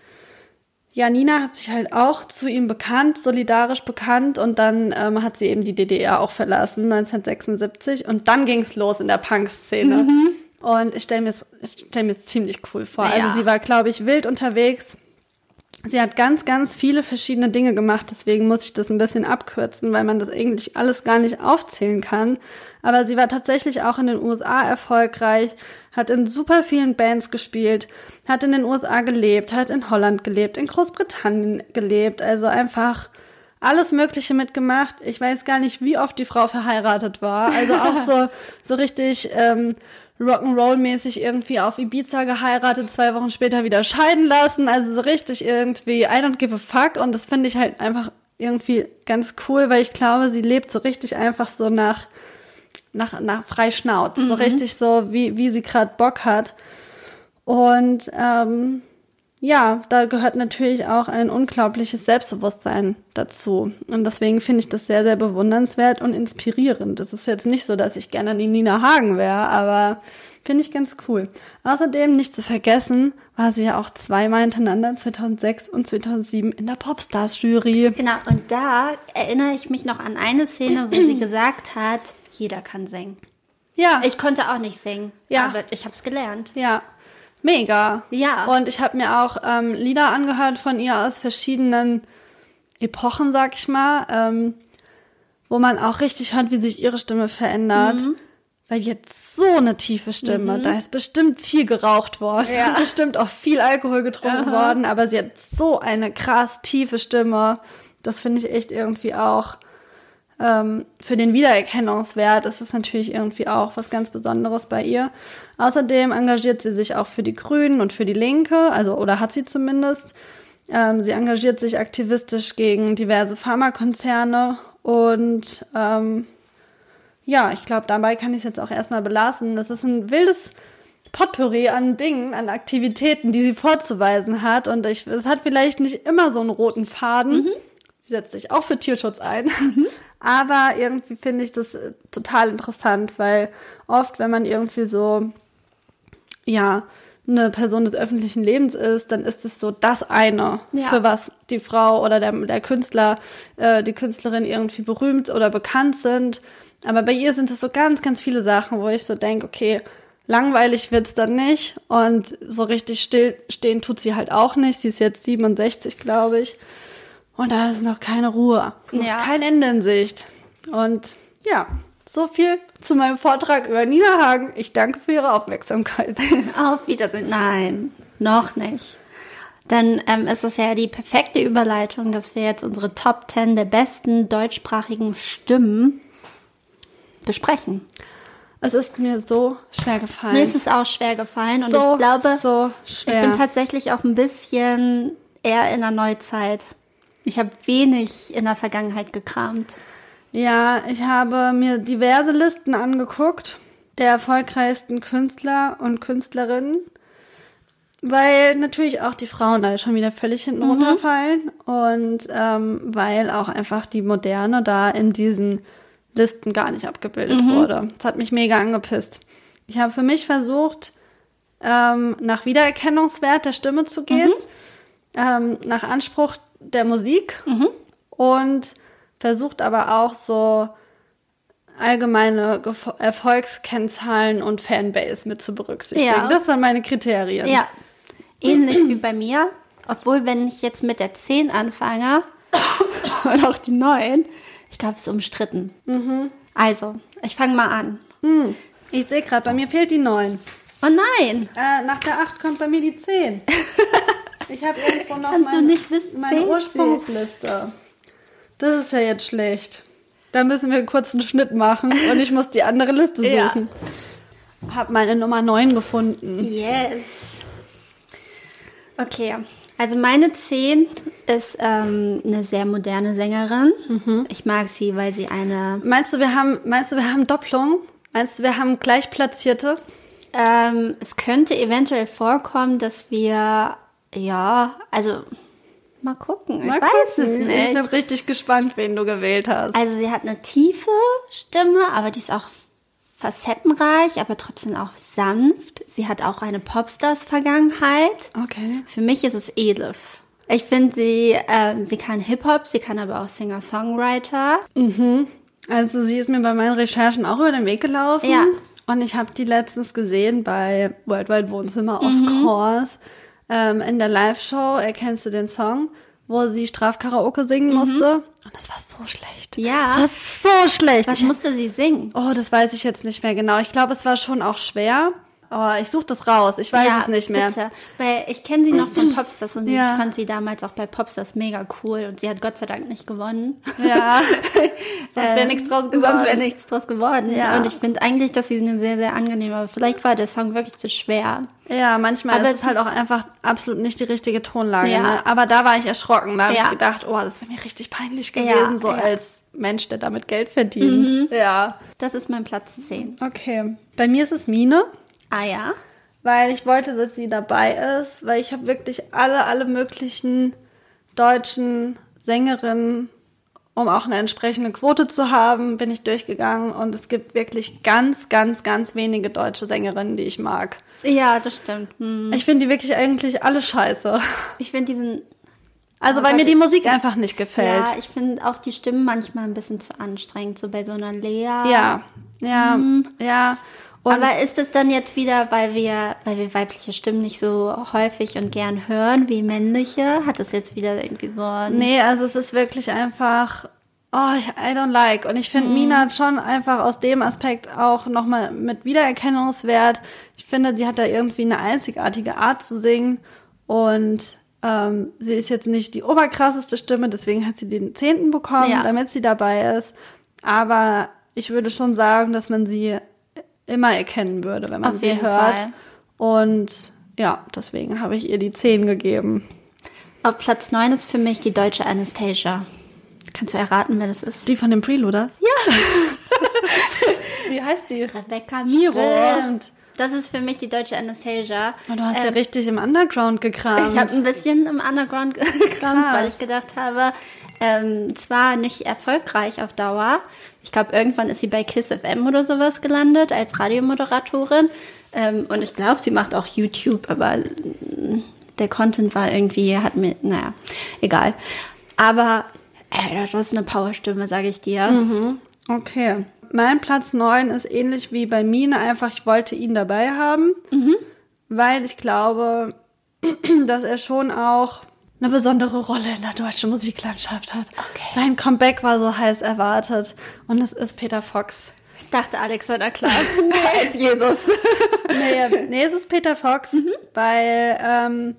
ja, Nina hat sich halt auch zu ihm bekannt, solidarisch bekannt und dann ähm, hat sie eben die DDR auch verlassen, 1976 und dann ging's los in der Punk-Szene. Mhm. Und ich stelle mir ich stell mir ziemlich cool vor. Ja. Also sie war, glaube ich, wild unterwegs. Sie hat ganz, ganz viele verschiedene Dinge gemacht, deswegen muss ich das ein bisschen abkürzen, weil man das eigentlich alles gar nicht aufzählen kann. Aber sie war tatsächlich auch in den USA erfolgreich, hat in super vielen Bands gespielt, hat in den USA gelebt, hat in Holland gelebt, in Großbritannien gelebt, also einfach alles Mögliche mitgemacht. Ich weiß gar nicht, wie oft die Frau verheiratet war. Also auch so, so richtig ähm, Rock'n'Roll-mäßig irgendwie auf Ibiza geheiratet, zwei Wochen später wieder scheiden lassen. Also so richtig irgendwie I don't give a fuck. Und das finde ich halt einfach irgendwie ganz cool, weil ich glaube, sie lebt so richtig einfach so nach nach, nach frei Schnauz, mhm. so richtig so, wie, wie sie gerade Bock hat. Und ähm, ja, da gehört natürlich auch ein unglaubliches Selbstbewusstsein dazu. Und deswegen finde ich das sehr, sehr bewundernswert und inspirierend. Es ist jetzt nicht so, dass ich gerne die Nina Hagen wäre, aber finde ich ganz cool. Außerdem, nicht zu vergessen, war sie ja auch zweimal hintereinander 2006 und 2007 in der Popstars-Jury. Genau, und da erinnere ich mich noch an eine Szene, wo sie gesagt hat, jeder kann singen. Ja. Ich konnte auch nicht singen. Ja. Aber ich habe es gelernt. Ja. Mega. Ja. Und ich habe mir auch ähm, Lieder angehört von ihr aus verschiedenen Epochen, sag ich mal, ähm, wo man auch richtig hört, wie sich ihre Stimme verändert. Mhm. Weil jetzt so eine tiefe Stimme, mhm. da ist bestimmt viel geraucht worden, ja. bestimmt auch viel Alkohol getrunken Aha. worden, aber sie hat so eine krass tiefe Stimme. Das finde ich echt irgendwie auch ähm, für den Wiedererkennungswert ist es natürlich irgendwie auch was ganz Besonderes bei ihr. Außerdem engagiert sie sich auch für die Grünen und für die Linke, also oder hat sie zumindest. Ähm, sie engagiert sich aktivistisch gegen diverse Pharmakonzerne und ähm, ja, ich glaube, dabei kann ich es jetzt auch erstmal belassen. Das ist ein wildes Potpourri an Dingen, an Aktivitäten, die sie vorzuweisen hat. Und ich, es hat vielleicht nicht immer so einen roten Faden. Mhm. Sie setzt sich auch für Tierschutz ein. Mhm. Aber irgendwie finde ich das äh, total interessant, weil oft, wenn man irgendwie so, ja, eine Person des öffentlichen Lebens ist, dann ist es so das eine, ja. für was die Frau oder der, der Künstler, äh, die Künstlerin irgendwie berühmt oder bekannt sind. Aber bei ihr sind es so ganz, ganz viele Sachen, wo ich so denke, okay, langweilig wird's dann nicht und so richtig still stehen tut sie halt auch nicht. Sie ist jetzt 67, glaube ich. Und da ist noch keine Ruhe, noch ja. kein Ende in Sicht. Und ja, so viel zu meinem Vortrag über Nina Hagen. Ich danke für Ihre Aufmerksamkeit. Auf Wiedersehen. Nein, noch nicht. Dann ähm, ist es ja die perfekte Überleitung, dass wir jetzt unsere Top 10 der besten deutschsprachigen Stimmen besprechen. Es ist mir so schwer gefallen. Mir ist es auch schwer gefallen und so, ich glaube, so ich bin tatsächlich auch ein bisschen eher in der Neuzeit. Ich habe wenig in der Vergangenheit gekramt. Ja, ich habe mir diverse Listen angeguckt der erfolgreichsten Künstler und Künstlerinnen, weil natürlich auch die Frauen da schon wieder völlig hinten mhm. runterfallen und ähm, weil auch einfach die Moderne da in diesen Listen gar nicht abgebildet mhm. wurde. Das hat mich mega angepisst. Ich habe für mich versucht, ähm, nach Wiedererkennungswert der Stimme zu gehen, mhm. ähm, nach Anspruch der Musik mhm. und versucht aber auch so allgemeine Gef Erfolgskennzahlen und Fanbase mit zu berücksichtigen. Ja. Das waren meine Kriterien. Ja, ähnlich wie bei mir. Obwohl, wenn ich jetzt mit der 10 anfange und auch die 9, ich glaube, es ist umstritten. Mhm. Also, ich fange mal an. Mhm. Ich sehe gerade, bei mir fehlt die 9. Oh nein! Äh, nach der 8 kommt bei mir die 10. Ich habe irgendwo noch Kannst du mein, nicht bis meine 10 Ursprungsliste. Das ist ja jetzt schlecht. Da müssen wir kurz einen Schnitt machen und ich muss die andere Liste Ja. suchen. Hab meine Nummer 9 gefunden. Yes. Okay, also meine 10 ist ähm, eine sehr moderne Sängerin. Ich mag sie, weil sie eine. Meinst du, wir haben, meinst du, wir haben Doppelung? Meinst du, wir haben Gleichplatzierte? Ähm, es könnte eventuell vorkommen, dass wir, ja, also mal gucken. ich Mal weiß gucken. es Ich nicht. bin richtig gespannt, wen du gewählt hast. Also sie hat eine tiefe Stimme, aber die ist auch facettenreich, aber trotzdem auch sanft. Sie hat auch eine Popstars-Vergangenheit. Okay. Für mich ist es Elif. Ich finde, sie, ähm, sie kann Hip-Hop, sie kann aber auch Singer-Songwriter. Also sie ist mir bei meinen Recherchen auch über den Weg gelaufen. Ja. Und ich habe die letztens gesehen bei Worldwide Wohnzimmer, of Mhm. course, ähm, in der Live-Show, erkennst du den Song, wo sie Strafkaraoke singen musste. Und das war so schlecht. Mhm. Ja. Das war so schlecht. Was Ich, musste sie singen? oh, das weiß ich jetzt nicht mehr genau. Ich glaube, es war schon auch schwer. Oh, ich suche das raus. Ich weiß es nicht mehr. Bitte. Weil ich kenne sie noch von Popstars und Ja. ich fand sie damals auch bei Popstars mega cool und sie hat Gott sei Dank nicht gewonnen. Ja. Sonst wäre nichts draus geworden. Sonst wäre nichts draus geworden. Ja. Und ich finde eigentlich, dass sie eine sehr, sehr angenehme, aber vielleicht war der Song wirklich zu schwer. Ja, manchmal Aber ist es halt auch einfach absolut nicht die richtige Tonlage. Ja. Ne? Aber da war ich erschrocken. Da habe Ja. ich gedacht, oh, das wäre mir richtig peinlich Ja, gewesen, so ja. Mhm. als Mensch, der damit Geld verdient. Ja. Das ist mein Platz 10. Okay. Bei mir ist es Mine, Ah ja? weil ich wollte, dass sie dabei ist, weil ich habe wirklich alle, alle möglichen deutschen Sängerinnen, um auch eine entsprechende Quote zu haben, bin ich durchgegangen und es gibt wirklich ganz, ganz, ganz wenige deutsche Sängerinnen, die ich mag. Ja, das stimmt. Hm. Ich finde die wirklich eigentlich alle scheiße. Ich finde diesen Also, weil mir die Musik einfach nicht gefällt. Ja, ich finde auch die Stimmen manchmal ein bisschen zu anstrengend, so bei so einer Lea. Ja, ja, ja. Und Aber ist es dann jetzt wieder, weil wir, weil wir weibliche Stimmen nicht so häufig und gern hören wie männliche? Hat es jetzt wieder irgendwie so nee, also es ist wirklich einfach, oh, ich, I don't like. Und ich finde, Mina hat schon einfach aus dem Aspekt auch nochmal mit Wiedererkennungswert. Ich finde, sie hat da irgendwie eine einzigartige Art zu singen. Und ähm, sie ist jetzt nicht die oberkrasseste Stimme, deswegen hat sie den Zehnten bekommen, Ja. damit sie dabei ist. Aber ich würde schon sagen, dass man sie immer erkennen würde, wenn man Auf sie hört. Fall. Und ja, deswegen habe ich ihr die 10 gegeben. Auf Platz 9 ist für mich die deutsche Anastasia. Kannst du erraten, wer das ist? Die von den Preluders? Ja. Wie heißt die? Rebecca Miro. Stimmt. Das ist für mich die deutsche Anastasia. Oh, du hast ja Ähm, richtig im Underground gekramt. Ich habe ein bisschen im Underground gekramt, weil ich gedacht habe, ähm, zwar nicht erfolgreich auf Dauer. Ich glaube, irgendwann ist sie bei Kiss FM oder sowas gelandet als Radiomoderatorin. Ähm, und ich glaube, sie macht auch YouTube, aber mm, der Content war irgendwie, hat mir, naja, egal. Aber äh, das ist eine Powerstimme, sage ich dir. Okay. Mein Platz 9 ist ähnlich wie bei Mine, einfach ich wollte ihn dabei haben, weil ich glaube, dass er schon auch eine besondere Rolle in der deutschen Musiklandschaft hat. Okay. Sein Comeback war so heiß erwartet und es ist Peter Fox. Ich dachte Alexander Klaas als Jesus. Nee, nee, es ist Peter Fox, weil ähm,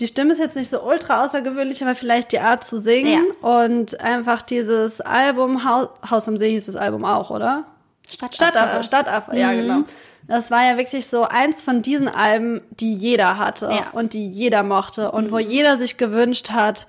die Stimme ist jetzt nicht so ultra außergewöhnlich, aber vielleicht die Art zu singen und einfach dieses Album, Haus, Haus am See hieß das Album auch, oder? Stadtaffe, Stadtaffe, ja genau. Das war ja wirklich so eins von diesen Alben, die jeder hatte Ja. und die jeder mochte und wo jeder sich gewünscht hat,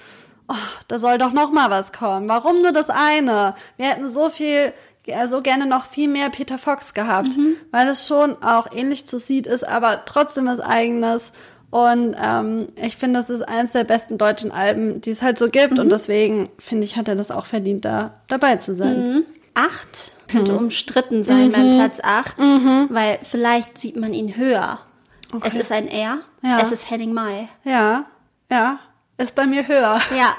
oh, da soll doch noch mal was kommen. Warum nur das eine? Wir hätten so viel, äh, so gerne noch viel mehr Peter Fox gehabt, weil es schon auch ähnlich zu Seed ist, aber trotzdem was eigenes. Und ähm, ich finde, es ist eines der besten deutschen Alben, die es halt so gibt. Und deswegen finde ich, hat er das auch verdient, da dabei zu sein. Acht könnte umstritten sein beim Platz acht, weil vielleicht sieht man ihn höher. Es ist ein R, Ja. es ist Henning Mai. Ja, ja, ist bei mir höher. Ja,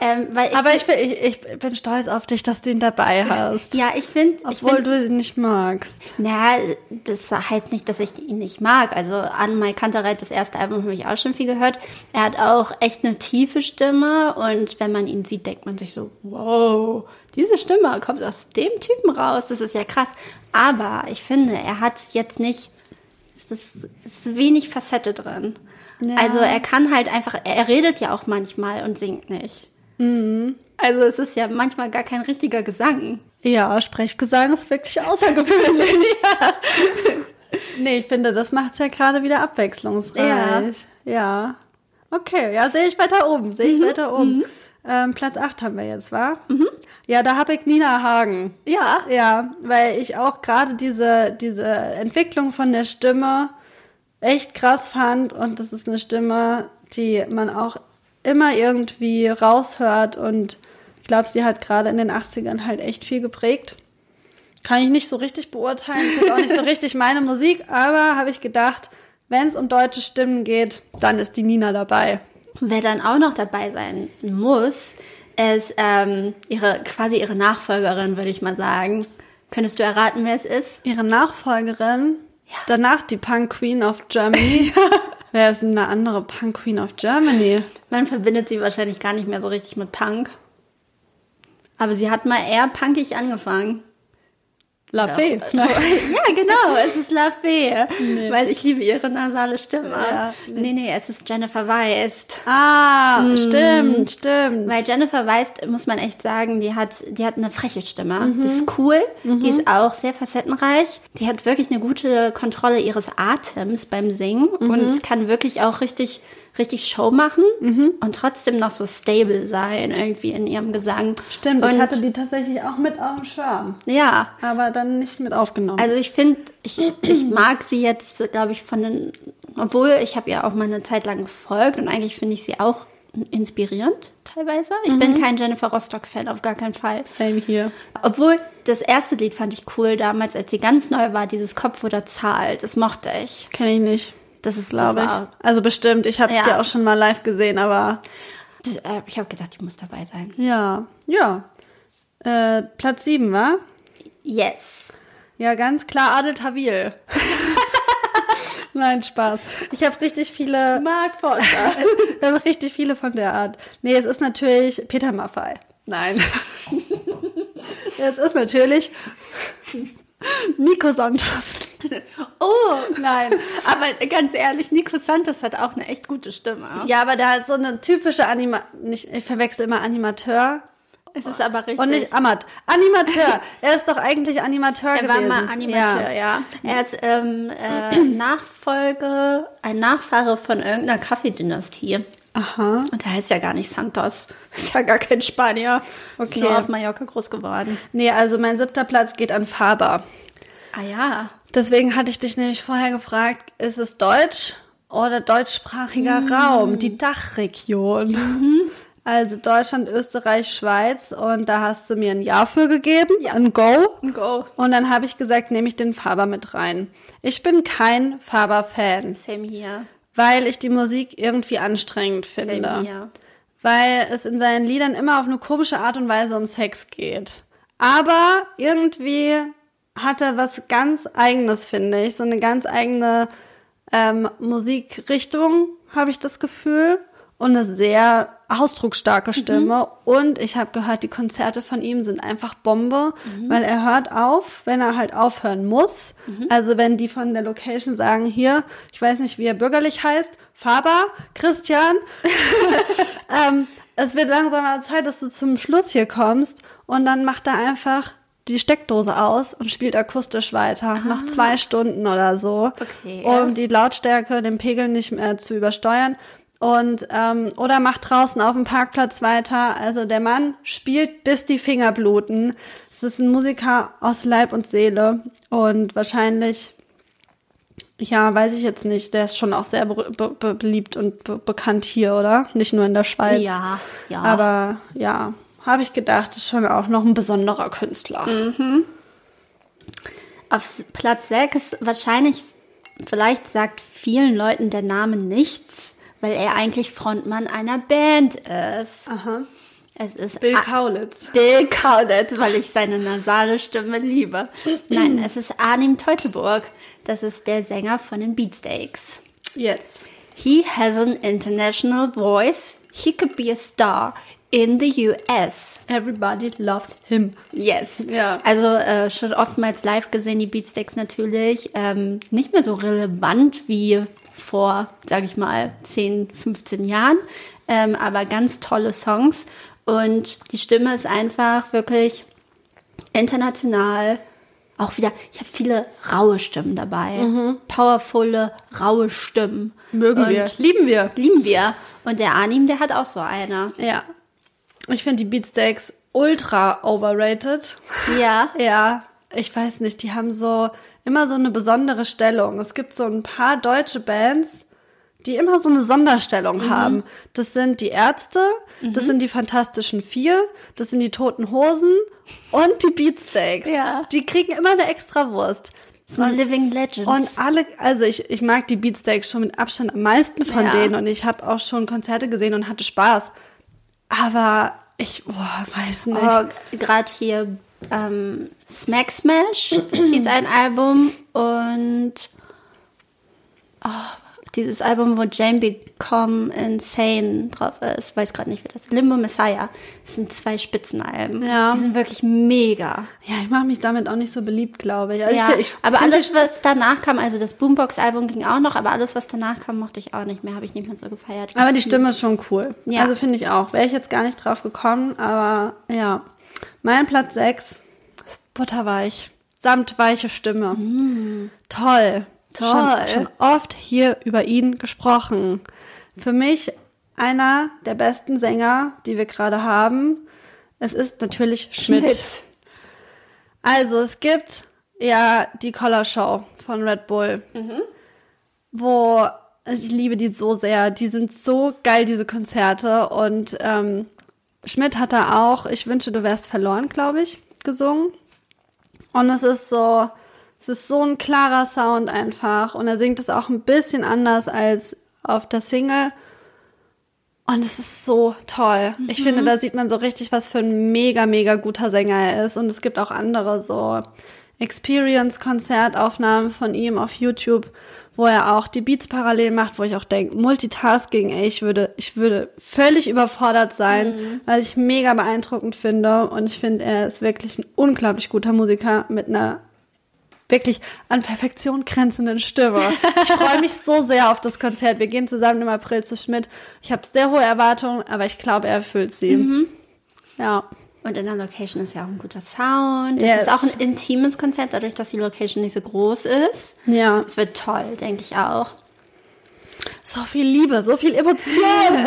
ähm, weil ich, Aber ich bin, ich, ich bin stolz auf dich, dass du ihn dabei hast. ja, ich finde, Obwohl find, du ihn nicht magst. na, das heißt nicht, dass ich ihn nicht mag. Also an Mai Kantereit, das erste Album habe ich auch schon viel gehört. Er hat auch echt eine tiefe Stimme und wenn man ihn sieht, denkt man sich so, wow, diese Stimme kommt aus dem Typen raus. Das ist ja krass. Aber ich finde, er hat jetzt nicht, es ist, es ist wenig Facette drin. Ja. Also er kann halt einfach, er redet ja auch manchmal und singt nicht. Mhm. Also es ist ja manchmal gar kein richtiger Gesang. Ja, Sprechgesang ist wirklich außergewöhnlich. nee, ich finde, das macht es ja gerade wieder abwechslungsreich. Ja. ja. Okay, ja, sehe ich weiter oben, sehe ich weiter oben. Ähm, Platz 8 haben wir jetzt, wa? Ja, da habe ich Nina Hagen. Ja. Ja, weil ich auch gerade diese, diese Entwicklung von der Stimme echt krass fand und das ist eine Stimme, die man auch immer irgendwie raushört und ich glaube, sie hat gerade in den 80ern halt echt viel geprägt. Kann ich nicht so richtig beurteilen, ist auch nicht so richtig meine Musik, aber habe ich gedacht, wenn es um deutsche Stimmen geht, dann ist die Nina dabei. Wer dann auch noch dabei sein muss, ist ähm, ihre quasi ihre Nachfolgerin, würde ich mal sagen. Könntest du erraten, wer es ist? Ihre Nachfolgerin, danach die Punk Queen of Germany. Wer ist denn eine andere Punk Queen of Germany? Man verbindet sie wahrscheinlich gar nicht mehr so richtig mit Punk. Aber sie hat mal eher punkig angefangen. La Fee. ja, genau, es ist La Fee. Weil ich liebe ihre nasale Stimme. Ja, nee, nee, es ist Jennifer Weist. Ah, stimmt, stimmt. Weil Jennifer Weist, muss man echt sagen, die hat, die hat eine freche Stimme. Die ist cool, die ist auch sehr facettenreich. Die hat wirklich eine gute Kontrolle ihres Atems beim Singen und kann wirklich auch richtig, richtig Show machen und trotzdem noch so stable sein irgendwie in ihrem Gesang. Stimmt, und, ich hatte die tatsächlich auch mit auf dem Schirm. Ja, Aber dann nicht mit aufgenommen. also ich finde, ich, ich mag sie jetzt, glaube ich, von den, obwohl ich habe ihr auch mal eine Zeit lang gefolgt und eigentlich finde ich sie auch inspirierend teilweise. Ich bin kein Jennifer Rostock-Fan, auf gar keinen Fall. Same hier. Obwohl, das erste Lied fand ich cool damals, als sie ganz neu war, dieses Kopf oder Zahl, das mochte ich. Kenne ich nicht, Das ist, glaube ich. Also bestimmt, ich habe Ja. die auch schon mal live gesehen, aber Das, äh, ich habe gedacht, die muss dabei sein. ja, ja. Äh, Platz 7, war? Yes. Ja, ganz klar Adel Tawil. Nein, Spaß. Ich habe richtig viele, Mark Forster. ich habe richtig viele von der Art. Nee, es ist natürlich Peter Maffay. Nein. es ist natürlich Nico Santos. Oh, nein. Aber ganz ehrlich, Nico Santos hat auch eine echt gute Stimme. Ja, aber der hat so eine typische Anima... Nicht, ich verwechsel immer Animateur Es ist aber richtig. und nicht Amat. Animateur. er ist doch eigentlich Animateur Er war gewesen. mal Animateur, ja. Er ist ähm, äh, Nachfolge, ein Nachfahre von irgendeiner Kaffeedynastie. Aha. Und der heißt ja gar nicht Santos. Ist ja gar kein Spanier. Ist Okay. nur auf Mallorca groß geworden. Nee, also mein siebter Platz geht an Faber. Ah ja. Deswegen hatte ich dich nämlich vorher gefragt, ist es Deutsch oder deutschsprachiger Mhm. Raum, die Dachregion? Also Deutschland, Österreich, Schweiz und da hast du mir ein Ja für gegeben, ein Go. Go. Und dann habe ich gesagt, nehme ich den Faber mit rein. Ich bin kein Faber-Fan, Same hier. weil ich die Musik irgendwie anstrengend finde. Same hier. Weil es in seinen Liedern immer auf eine komische Art und Weise um Sex geht. Aber irgendwie hat er was ganz Eigenes, finde ich. So eine ganz eigene ähm, Musikrichtung, habe ich das Gefühl. Und eine sehr ausdrucksstarke Stimme. Und ich habe gehört, die Konzerte von ihm sind einfach Bombe, weil er hört auf, wenn er halt aufhören muss. Also wenn die von der Location sagen, hier, ich weiß nicht, wie er bürgerlich heißt, Faber, Christian, ähm, es wird langsam mal Zeit, dass du zum Schluss hier kommst und dann macht er einfach die Steckdose aus und spielt akustisch weiter, noch zwei Stunden oder so, Okay, ja. um die Lautstärke, den Pegel nicht mehr zu übersteuern. Und ähm, oder macht draußen auf dem Parkplatz weiter. Also der Mann spielt bis die Finger bluten. Es ist ein Musiker aus Leib und Seele und wahrscheinlich ja, weiß ich jetzt nicht. Der ist schon auch sehr be be beliebt und be bekannt hier, oder? Nicht nur in der Schweiz. Ja, ja. Aber ja, habe ich gedacht, ist schon auch noch ein besonderer Künstler. Auf Platz 6 wahrscheinlich, vielleicht sagt vielen Leuten der Name nichts, weil er eigentlich Frontmann einer Band ist. Aha. Es ist Bill A- Kaulitz. Bill Kaulitz, weil ich seine nasale Stimme liebe. Nein, es ist Arnim Teutoburg. Das ist der Sänger von den Beatsteaks. Jetzt. He has an international voice. He could be a star in the US. Everybody loves him. Yes. Ja. Also äh, schon oftmals live gesehen, die Beatsteaks natürlich. Ähm, nicht mehr so relevant wie vor, sage ich mal, 10, 15 Jahren. Ähm, aber ganz tolle Songs. Und die Stimme ist einfach wirklich international. Auch wieder, ich habe viele raue Stimmen dabei. Powervolle, raue Stimmen. Mögen Und wir. Lieben wir. Lieben wir. Und der Anim, der hat auch so eine. Ja. Ich finde die Beatsteaks ultra overrated. Ja. Ja, ich weiß nicht, die haben so immer so eine besondere Stellung. Es gibt so ein paar deutsche Bands, die immer so eine Sonderstellung Mhm. haben. Das sind die Ärzte, das sind die Fantastischen Vier, das sind die Toten Hosen und die Beatsteaks. Ja. Die kriegen immer eine extra Wurst. Das sind Living Legends. Und alle, also ich, ich mag die Beatsteaks schon mit Abstand am meisten von Ja. denen und ich habe auch schon Konzerte gesehen und hatte Spaß. Aber ich, boah, weiß nicht. Oh, gerade hier ähm, Smack Smash ist ein Album und oh, dieses Album, wo Jane Become Insane drauf ist, weiß gerade nicht, wie das ist. Limbo Messiah. Das sind zwei Spitzenalben. Ja. Die sind wirklich mega. Ja, ich mache mich damit auch nicht so beliebt, glaube ich. Also Ja, ich, ich aber alles, was danach kam, also das Boombox-Album ging auch noch, aber alles, was danach kam, mochte ich auch nicht mehr, habe ich nicht mehr so gefeiert. Aber die Stimme ist schon cool. Ja. Also finde ich auch. Wäre ich jetzt gar nicht drauf gekommen, aber ja. Mein Platz 6 ist butterweich. Samt weiche Stimme. Mm. Toll. Schon, schon oft hier über ihn gesprochen. Für mich einer der besten Sänger, die wir gerade haben. Es ist natürlich Schmidt. Also es gibt ja die Collar Show von Red Bull, wo also ich liebe die so sehr. Die sind so geil, diese Konzerte. Und ähm, Schmidt hat da auch Ich wünsche, du wärst verloren, glaube ich, gesungen. Und es ist so, es ist so ein klarer Sound einfach. Und er singt es auch ein bisschen anders als auf der Single. Und es ist so toll. Ich finde, da sieht man so richtig, was für ein mega, mega guter Sänger er ist. Und es gibt auch andere so Experience-Konzertaufnahmen von ihm auf YouTube, wo er auch die Beats parallel macht, wo ich auch denke, Multitasking, ey, ich würde, ich würde völlig überfordert sein, weil ich mega beeindruckend finde. Und ich finde, er ist wirklich ein unglaublich guter Musiker mit einer wirklich an Perfektion grenzenden Stimme. Ich freue mich so sehr auf das Konzert. Wir gehen zusammen im April zu Schmidt. Ich habe sehr hohe Erwartungen, aber ich glaube, er erfüllt sie. Ja. Und in der Location ist ja auch ein guter Sound. Yes. Es ist auch ein intimes Konzert, dadurch, dass die Location nicht so groß ist. Ja. Es wird toll, denke ich auch. So viel Liebe, so viel Emotion.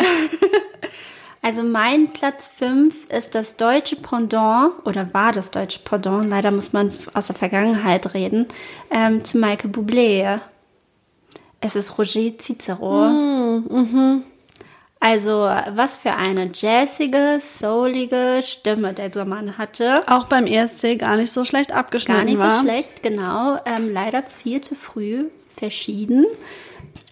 Also mein Platz 5 ist das deutsche Pendant, oder war das deutsche Pendant, leider muss man aus der Vergangenheit reden, ähm, zu Michael Bublé. Es ist Roger Cicero. Also was für eine jazzige, soulige Stimme der so Mann hatte. Auch beim ESC gar nicht so schlecht abgeschnitten Gar nicht war. so schlecht, genau. Ähm, leider viel zu früh verschieden.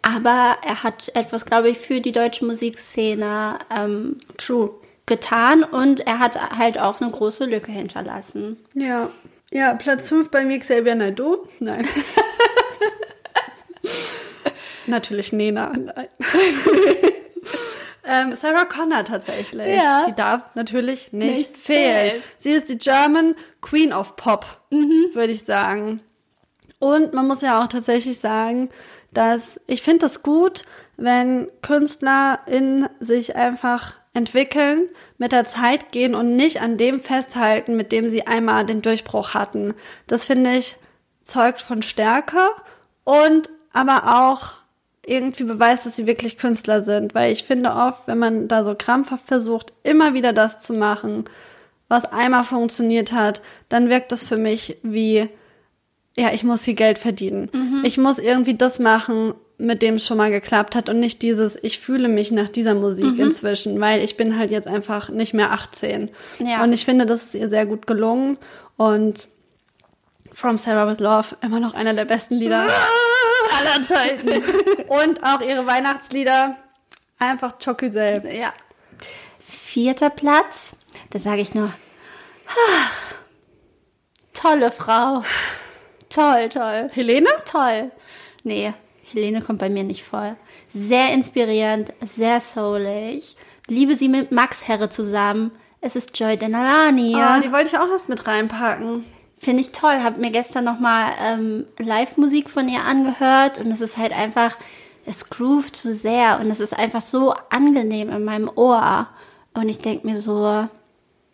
Aber er hat etwas, glaube ich, für die deutsche Musikszene ähm, True. getan und er hat halt auch eine große Lücke hinterlassen. Ja. Ja, Platz 5 bei mir Xavier Naidoo. Nein. Natürlich Nena. Nein. ähm, Sarah Connor tatsächlich. Ja. Die darf natürlich nicht, Nicht fehlen. fehlen. Sie ist die German Queen of Pop, würde ich sagen. Und man muss ja auch tatsächlich sagen, dass ich finde es gut, wenn Künstler in sich einfach entwickeln, mit der Zeit gehen und nicht an dem festhalten, mit dem sie einmal den Durchbruch hatten. Das finde ich zeugt von Stärke und aber auch irgendwie beweist, dass sie wirklich Künstler sind, weil ich finde oft, wenn man da so krampfhaft versucht, immer wieder das zu machen, was einmal funktioniert hat, dann wirkt das für mich wie ja, ich muss hier Geld verdienen. Ich muss irgendwie das machen, mit dem es schon mal geklappt hat und nicht dieses, ich fühle mich nach dieser Musik inzwischen, weil ich bin halt jetzt einfach nicht mehr 18. Ja. Und ich finde, das ist ihr sehr gut gelungen und From Sarah with Love, immer noch einer der besten Lieder aller Zeiten. und auch ihre Weihnachtslieder, einfach Chocusel. Ja. Vierter Platz, da sage ich nur, ach, tolle Frau. Toll, toll. Helene? Toll. Nee, Helene kommt bei mir nicht voll. Sehr inspirierend, sehr soulig, liebe sie mit Max Herre zusammen. Es ist Joy Denalani. Ja, die wollte ich auch erst mit reinpacken. Finde ich toll. Hab mir gestern nochmal ähm, Live-Musik von ihr angehört und es ist halt einfach, es groovt zu sehr und es ist einfach so angenehm in meinem Ohr. Und ich denke mir so,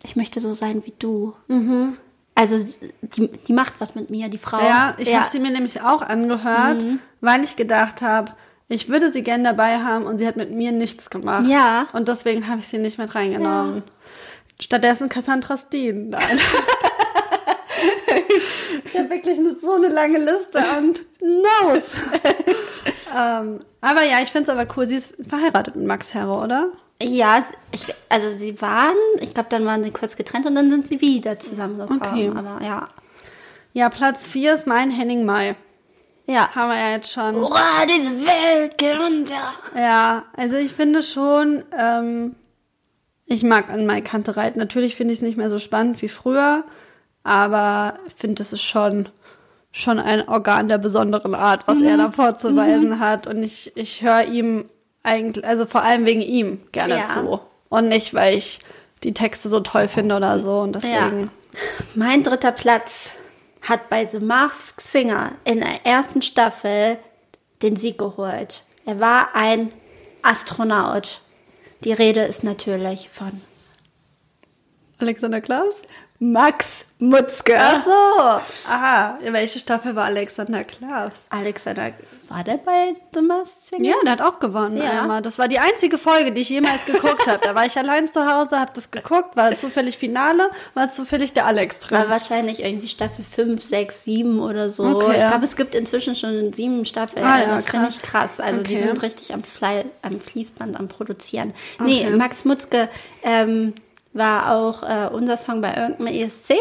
ich möchte so sein wie du. Mhm. Also die, die macht was mit mir, die Frau. Ja, ich habe sie mir nämlich auch angehört, weil ich gedacht habe, ich würde sie gern dabei haben und sie hat mit mir nichts gemacht. Ja. Und deswegen habe ich sie nicht mit reingenommen. Stattdessen Cassandra Steen. Nein. ich habe wirklich eine, so eine lange Liste und No's. ähm, aber ja, ich finde es aber cool. Sie ist verheiratet mit Max Herre, oder? Ja, ich, also sie waren, ich glaube, dann waren sie kurz getrennt und dann sind sie wieder zusammengekommen. Okay. Aber ja. Ja, Platz 4 ist mein Henning Mai. Ja. Haben wir ja jetzt schon. Hurra, diese Welt geht unter. Ja, also ich finde schon, ähm, ich mag an Mai Kante reiten. Natürlich finde ich es nicht mehr so spannend wie früher, aber ich finde, das ist schon, schon ein Organ der besonderen Art, was er da vorzuweisen hat. Und ich, ich höre ihm eigentlich, also vor allem wegen ihm gerne Ja. zu. Und nicht, weil ich die Texte so toll finde oder so. Und deswegen. Mein dritter Platz hat bei The Masked Singer in der ersten Staffel den Sieg geholt. Er war ein Astronaut. Die Rede ist natürlich von Alexander Klaus? Max Mutzke. Ach so. Aha. In welche Staffel war Alexander Klaus? Alexander, war der bei The Masked Singer? Ja, der hat auch gewonnen Ja. einmal. Das war die einzige Folge, die ich jemals geguckt habe. Da war ich allein zu Hause, habe das geguckt, war zufällig Finale, war zufällig der Alex drin. War wahrscheinlich irgendwie Staffel 5, 6, 7 oder so. Okay, ich glaube, es gibt inzwischen schon sieben Staffeln. Ah, ja, das finde ich krass. Also die Okay. sind richtig am, Fly, am Fließband am Produzieren. Nee, Okay. Max Mutzke ähm, war auch äh, unser Song bei irgendeinem ESC.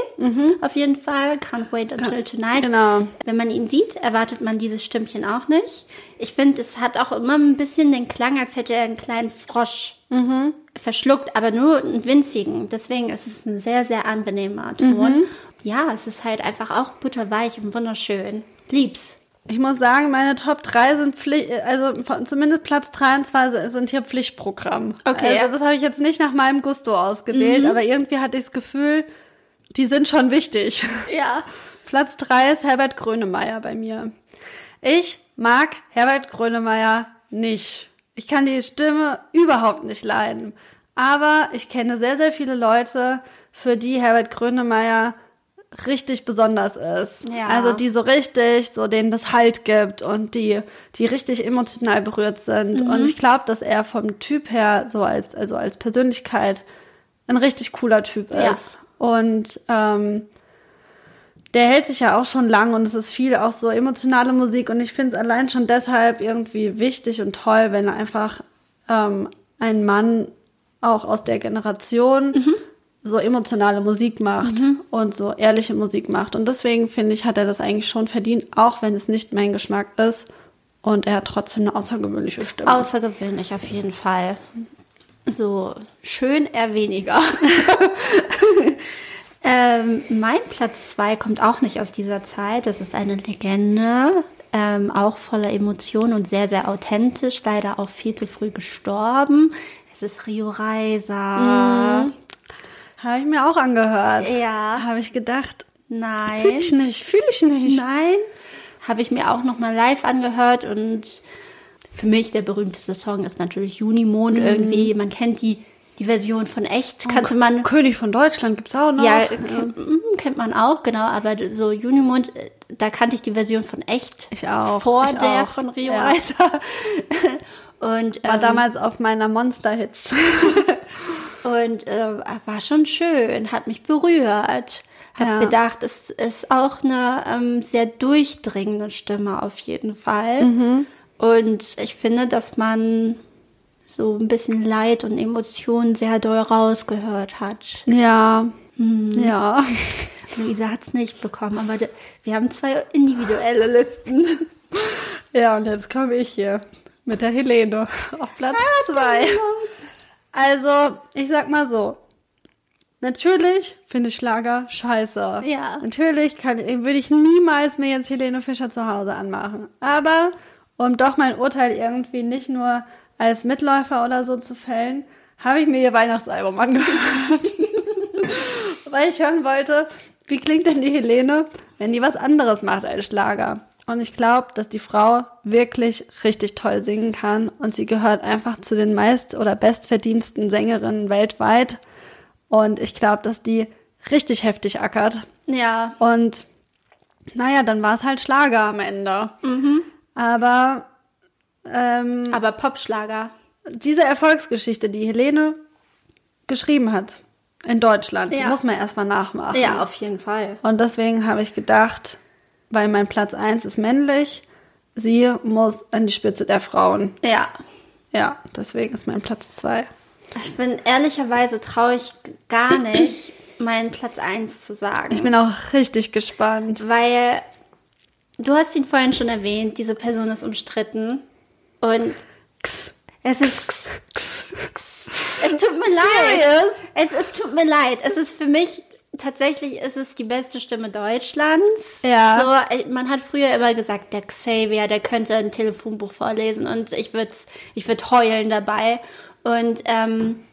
Auf jeden Fall. Can't wait until tonight. Mhm. genau. Wenn man ihn sieht, erwartet man dieses Stimmchen auch nicht. Ich finde, es hat auch immer ein bisschen den Klang, als hätte er einen kleinen Frosch Mhm. verschluckt, aber nur einen winzigen. Deswegen ist es ein sehr, sehr angenehmer Ton. Mhm. Ja, es ist halt einfach auch butterweich und wunderschön. Lieb's. Ich muss sagen, meine Top 3 sind Pflicht, also zumindest Platz 3 und 2 sind hier Pflichtprogramm. Okay. Also das habe ich jetzt nicht nach meinem Gusto ausgewählt, aber irgendwie hatte ich das Gefühl, die sind schon wichtig. Ja. Platz 3 ist Herbert Grönemeyer bei mir. Ich mag Herbert Grönemeyer nicht. Ich kann die Stimme überhaupt nicht leiden. Aber ich kenne sehr, sehr viele Leute, für die Herbert Grönemeyer richtig besonders ist. Ja. Also die so richtig, so denen das Halt gibt und die, die richtig emotional berührt sind. Und ich glaube, dass er vom Typ her, so als, also als Persönlichkeit, ein richtig cooler Typ Ja. ist. Und ähm, der hält sich ja auch schon lang und es ist viel auch so emotionale Musik und ich finde es allein schon deshalb irgendwie wichtig und toll, wenn einfach ähm, ein Mann auch aus der Generation so emotionale Musik macht und so ehrliche Musik macht. Und deswegen finde ich, hat er das eigentlich schon verdient, auch wenn es nicht mein Geschmack ist. Und er hat trotzdem eine außergewöhnliche Stimme. Außergewöhnlich auf jeden Fall. So schön eher weniger. ähm, mein Platz 2 kommt auch nicht aus dieser Zeit. Das ist eine Legende. Ähm, auch voller Emotionen und sehr, sehr authentisch. Leider auch viel zu früh gestorben. Es ist Rio Reiser. Habe ich mir auch angehört. Ja. Habe ich gedacht, Nein. fühle ich nicht, fühle ich nicht. Nein. Habe ich mir auch nochmal live angehört und für mich der berühmteste Song ist natürlich Junimond irgendwie. Man kennt die, die Version von echt, kannte man. König von Deutschland gibt's auch noch. Ja, kennt, mm, kennt man auch, genau, aber so Junimond, äh, da kannte ich die Version von echt. Ich auch, Vor ich der auch, von Rio ja. Reiser. Und, War ähm, damals auf meiner Monster-Hits. Und äh, war schon schön, hat mich berührt. Hab Ja. gedacht, es ist auch eine ähm, sehr durchdringende Stimme auf jeden Fall. Mhm. Und ich finde, dass man so ein bisschen Leid und Emotionen sehr doll rausgehört hat. Ja. Mhm. Ja. Luisa hat es nicht bekommen, aber wir haben zwei individuelle Listen. Ja, und jetzt komme ich hier mit der Helene auf Platz Ah, zwei. Also, ich sag mal so. Natürlich finde ich Schlager scheiße. Ja. Natürlich kann, würde ich niemals mir jetzt Helene Fischer zu Hause anmachen. Aber um doch mein Urteil irgendwie nicht nur als Mitläufer oder so zu fällen, habe ich mir ihr Weihnachtsalbum angehört. Weil ich hören wollte, wie klingt denn die Helene, wenn die was anderes macht als Schlager. Und ich glaube, dass die Frau wirklich richtig toll singen kann und sie gehört einfach zu den meist oder bestverdiensten Sängerinnen weltweit. Und ich glaube, dass die richtig heftig ackert. Ja. Und naja, dann war es halt Schlager am Ende. Aber ähm, Aber Popschlager. diese Erfolgsgeschichte, die Helene geschrieben hat in Deutschland, die Ja. muss man erstmal nachmachen. Ja, auf jeden Fall. Und deswegen habe ich gedacht, weil mein Platz 1 ist männlich, sie muss an die Spitze der Frauen. Ja. Ja, deswegen ist mein Platz 2. Ich bin ehrlicherweise traurig gar nicht, meinen Platz 1 zu sagen. Ich bin auch richtig gespannt. Weil du hast ihn vorhin schon erwähnt, diese Person ist umstritten. Und es ist. Es tut mir leid. Es, es tut mir leid. Es ist für mich tatsächlich ist es die beste Stimme Deutschlands. Ja. So, äh, man hat früher immer gesagt, der Xavier, der könnte ein Telefonbuch vorlesen und ich würde ich würd heulen dabei. Und ähm,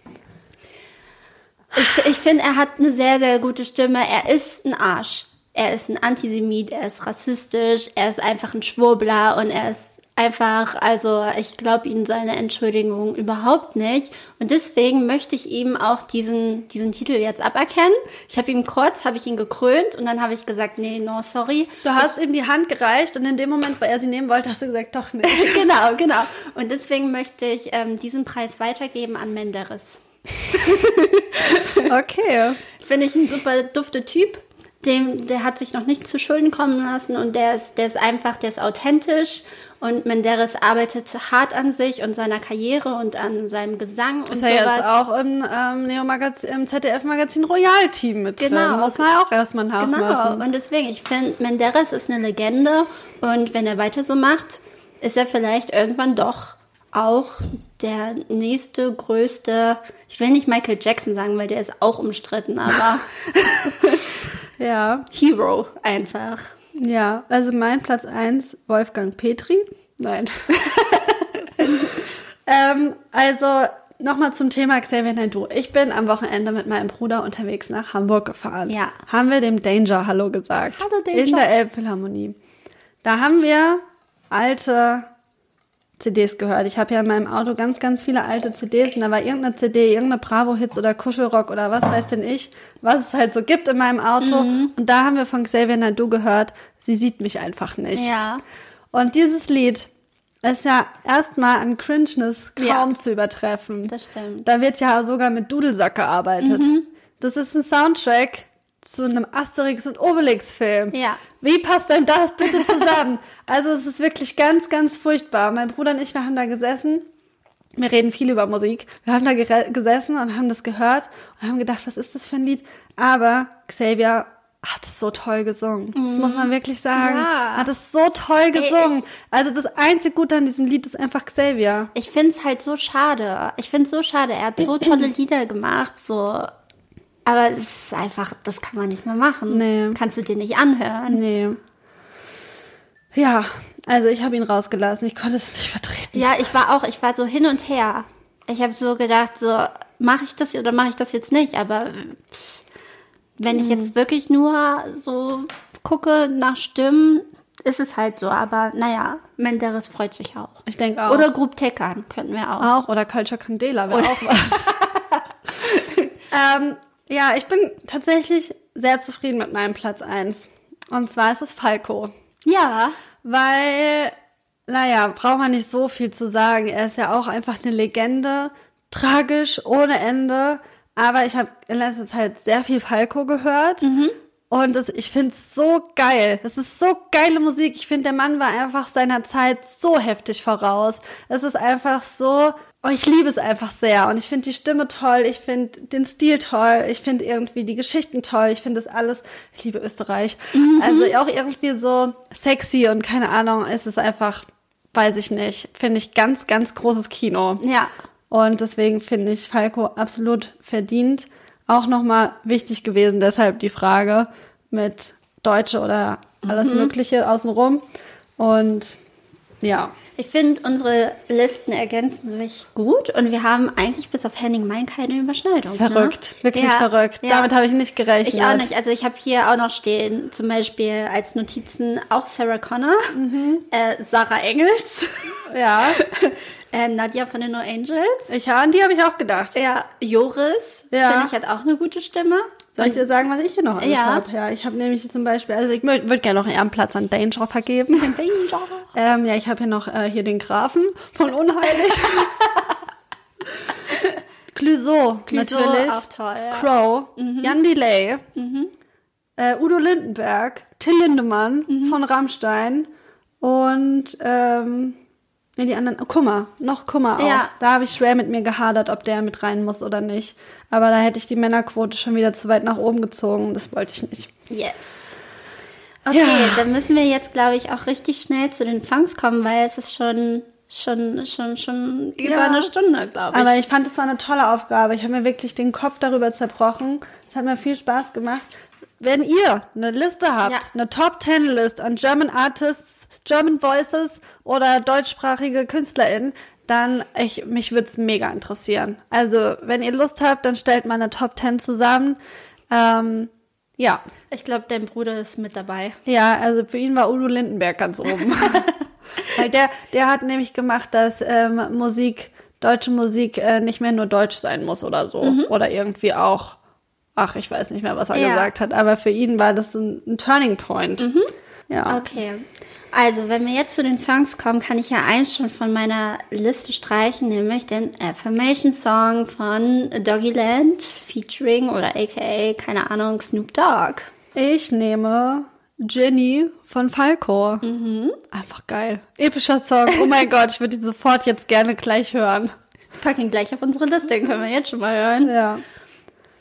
ich, ich finde, er hat eine sehr, sehr gute Stimme. Er ist ein Arsch. Er ist ein Antisemit, er ist rassistisch, er ist einfach ein Schwurbler und er ist einfach, also ich glaube ihm seine Entschuldigung überhaupt nicht. Und deswegen möchte ich ihm auch diesen, diesen Titel jetzt aberkennen. Ich habe ihm kurz, habe ich ihn gekrönt und dann habe ich gesagt, nee, no, sorry. Du hast ihm die Hand gereicht und in dem Moment, wo er sie nehmen wollte, hast du gesagt, doch nicht. genau, genau. Und deswegen möchte ich ähm, diesen Preis weitergeben an Menderes. Okay. Finde ich ein super dufte Typ. Dem, der hat sich noch nicht zu Schulden kommen lassen und der ist, der ist einfach, der ist authentisch und Menderes arbeitet hart an sich und seiner Karriere und an seinem Gesang und Ist er sowas. jetzt auch im, ähm, Neo-Magazin, im ZDF-Magazin Royal-Team mit drin. Genau. Muss man ja auch erstmal nachmachen. Genau, und deswegen, ich finde, Menderes ist eine Legende und wenn er weiter so macht, ist er vielleicht irgendwann doch auch der nächste, größte, ich will nicht Michael Jackson sagen, weil der ist auch umstritten, aber Ja. Hero einfach. Ja, also mein Platz 1, Wolfgang Petri. Nein. ähm, also nochmal zum Thema Xavier Naidoo. Ich bin am Wochenende mit meinem Bruder unterwegs nach Hamburg gefahren. Ja. Haben wir dem Danger Hallo gesagt. Hallo, Danger. In der Elbphilharmonie. Da haben wir alte CDs gehört. Ich habe ja in meinem Auto ganz, ganz viele alte CDs und da war irgendeine CD, irgendeine Bravo-Hits oder Kuschelrock oder was weiß denn ich, was es halt so gibt in meinem Auto. Mhm. Und da haben wir von Xavier Naidoo gehört, sie sieht mich einfach nicht. Ja. Und dieses Lied ist ja erstmal an Cringeness kaum Ja. zu übertreffen. Das stimmt. Da wird ja sogar mit Dudelsack gearbeitet. Mhm. Das ist ein Soundtrack zu einem Asterix und Obelix Film. Ja. Wie passt denn das bitte zusammen? also es ist wirklich ganz, ganz furchtbar. Mein Bruder und ich, wir haben da gesessen. Wir reden viel über Musik. Wir haben da gesessen und haben das gehört und haben gedacht, was ist das für ein Lied? Aber Xavier hat es so toll gesungen. Das muss man wirklich sagen. Mhm. Ja. Hat es so toll gesungen. ich- also das einzige Gute an diesem Lied ist einfach Xavier. Ich finde es halt so schade. Ich finde es so schade. Er hat so tolle Lieder gemacht, so. Aber es ist einfach, das kann man nicht mehr machen. Nee. Kannst du dir nicht anhören. Nee. Ja, also ich habe ihn rausgelassen. Ich konnte es nicht vertreten. Ja, ich war auch, ich war so hin und her. Ich habe so gedacht, so, mache ich das oder mache ich das jetzt nicht? Aber pff, wenn ich Mhm. jetzt wirklich nur so gucke nach Stimmen, ist es halt so. Aber naja, Menderes freut sich auch. Ich denke auch. Oder Group Teckern könnten wir auch. Auch oder Culture Candela wäre auch was. ähm, ja, ich bin tatsächlich sehr zufrieden mit meinem Platz 1. Und zwar ist es Falco. Ja, Weil, naja, braucht man nicht so viel zu sagen. Er ist ja auch einfach eine Legende. Tragisch, ohne Ende. Aber ich habe in letzter Zeit sehr viel Falco gehört. Und das, ich finde es so geil. Das ist so geile Musik. Ich finde, der Mann war einfach seiner Zeit so heftig voraus. Es ist einfach so. Oh, ich liebe es einfach sehr. Und ich finde die Stimme toll. Ich finde den Stil toll. Ich finde irgendwie die Geschichten toll. Ich finde das alles. Ich liebe Österreich. Also auch irgendwie so sexy und keine Ahnung. Es ist einfach, weiß ich nicht. Finde ich ganz, ganz großes Kino. ja. Und deswegen finde ich Falco absolut verdient. Auch nochmal wichtig gewesen, deshalb die Frage mit Deutsche oder alles Mögliche außenrum. Und ja, Ich finde, unsere Listen ergänzen sich gut und wir haben eigentlich bis auf Henning Mein keine Überschneidung. Verrückt, ne? wirklich verrückt. Damit habe ich nicht gerechnet. Ich auch nicht. Also ich habe hier auch noch stehen, zum Beispiel als Notizen auch Sarah Connor, Mhm. äh, Sarah Engels, Ja, äh, Nadja von den No Angels, ich, ja, an die habe ich auch gedacht. ja, Joris, Ja. finde ich, hat auch eine gute Stimme. Soll ich dir sagen, was ich hier noch alles Ja. habe? Ja, ich habe nämlich zum Beispiel, also ich würde gerne noch einen Ehrenplatz an Danger vergeben. Danger. Ähm, ja, ich habe hier noch äh, hier den Grafen von Unheilig. Clouseau, Clouseau, natürlich. auch toll, ja. Mhm. Crow, Jan Delay, äh, Udo Lindenberg, Till Lindemann Mhm. von Rammstein und ähm, nee, die anderen, Kummer, noch Kummer auch. Ja. Da habe ich schwer mit mir gehadert, ob der mit rein muss oder nicht. Aber da hätte ich die Männerquote schon wieder zu weit nach oben gezogen. Das wollte ich nicht. Yes. Okay, Ja. dann müssen wir jetzt, glaube ich, auch richtig schnell zu den Songs kommen, weil es ist schon, schon, schon, schon über Ja. eine Stunde, glaube ich. Aber ich fand, es war eine tolle Aufgabe. Ich habe mir wirklich den Kopf darüber zerbrochen. Es hat mir viel Spaß gemacht. Wenn ihr eine Liste habt, Ja. eine Top Ten List an German Artists, German Voices oder deutschsprachige KünstlerInnen, dann ich, mich würde es mega interessieren. Also, wenn ihr Lust habt, dann stellt mal eine Top Ten zusammen. Ähm, ja. Ich glaube, dein Bruder ist mit dabei. Ja, also für ihn war Udo Lindenberg ganz oben. Weil der, der hat nämlich gemacht, dass ähm, Musik, deutsche Musik äh, nicht mehr nur deutsch sein muss oder so. Oder irgendwie auch, ach, ich weiß nicht mehr, was er Ja. gesagt hat, aber für ihn war das ein, ein Turning Point. Ja. Okay. Also, wenn wir jetzt zu den Songs kommen, kann ich ja eins schon von meiner Liste streichen, nämlich den Affirmation Song von Doggyland featuring oder aka, keine Ahnung, Snoop Dogg. Ich nehme Jenny von Falco. Einfach geil. Epischer Song. Oh mein Gott, ich würde ihn sofort jetzt gerne gleich hören. Ich packe ihn gleich auf unsere Liste, den können wir jetzt schon mal hören. Ja.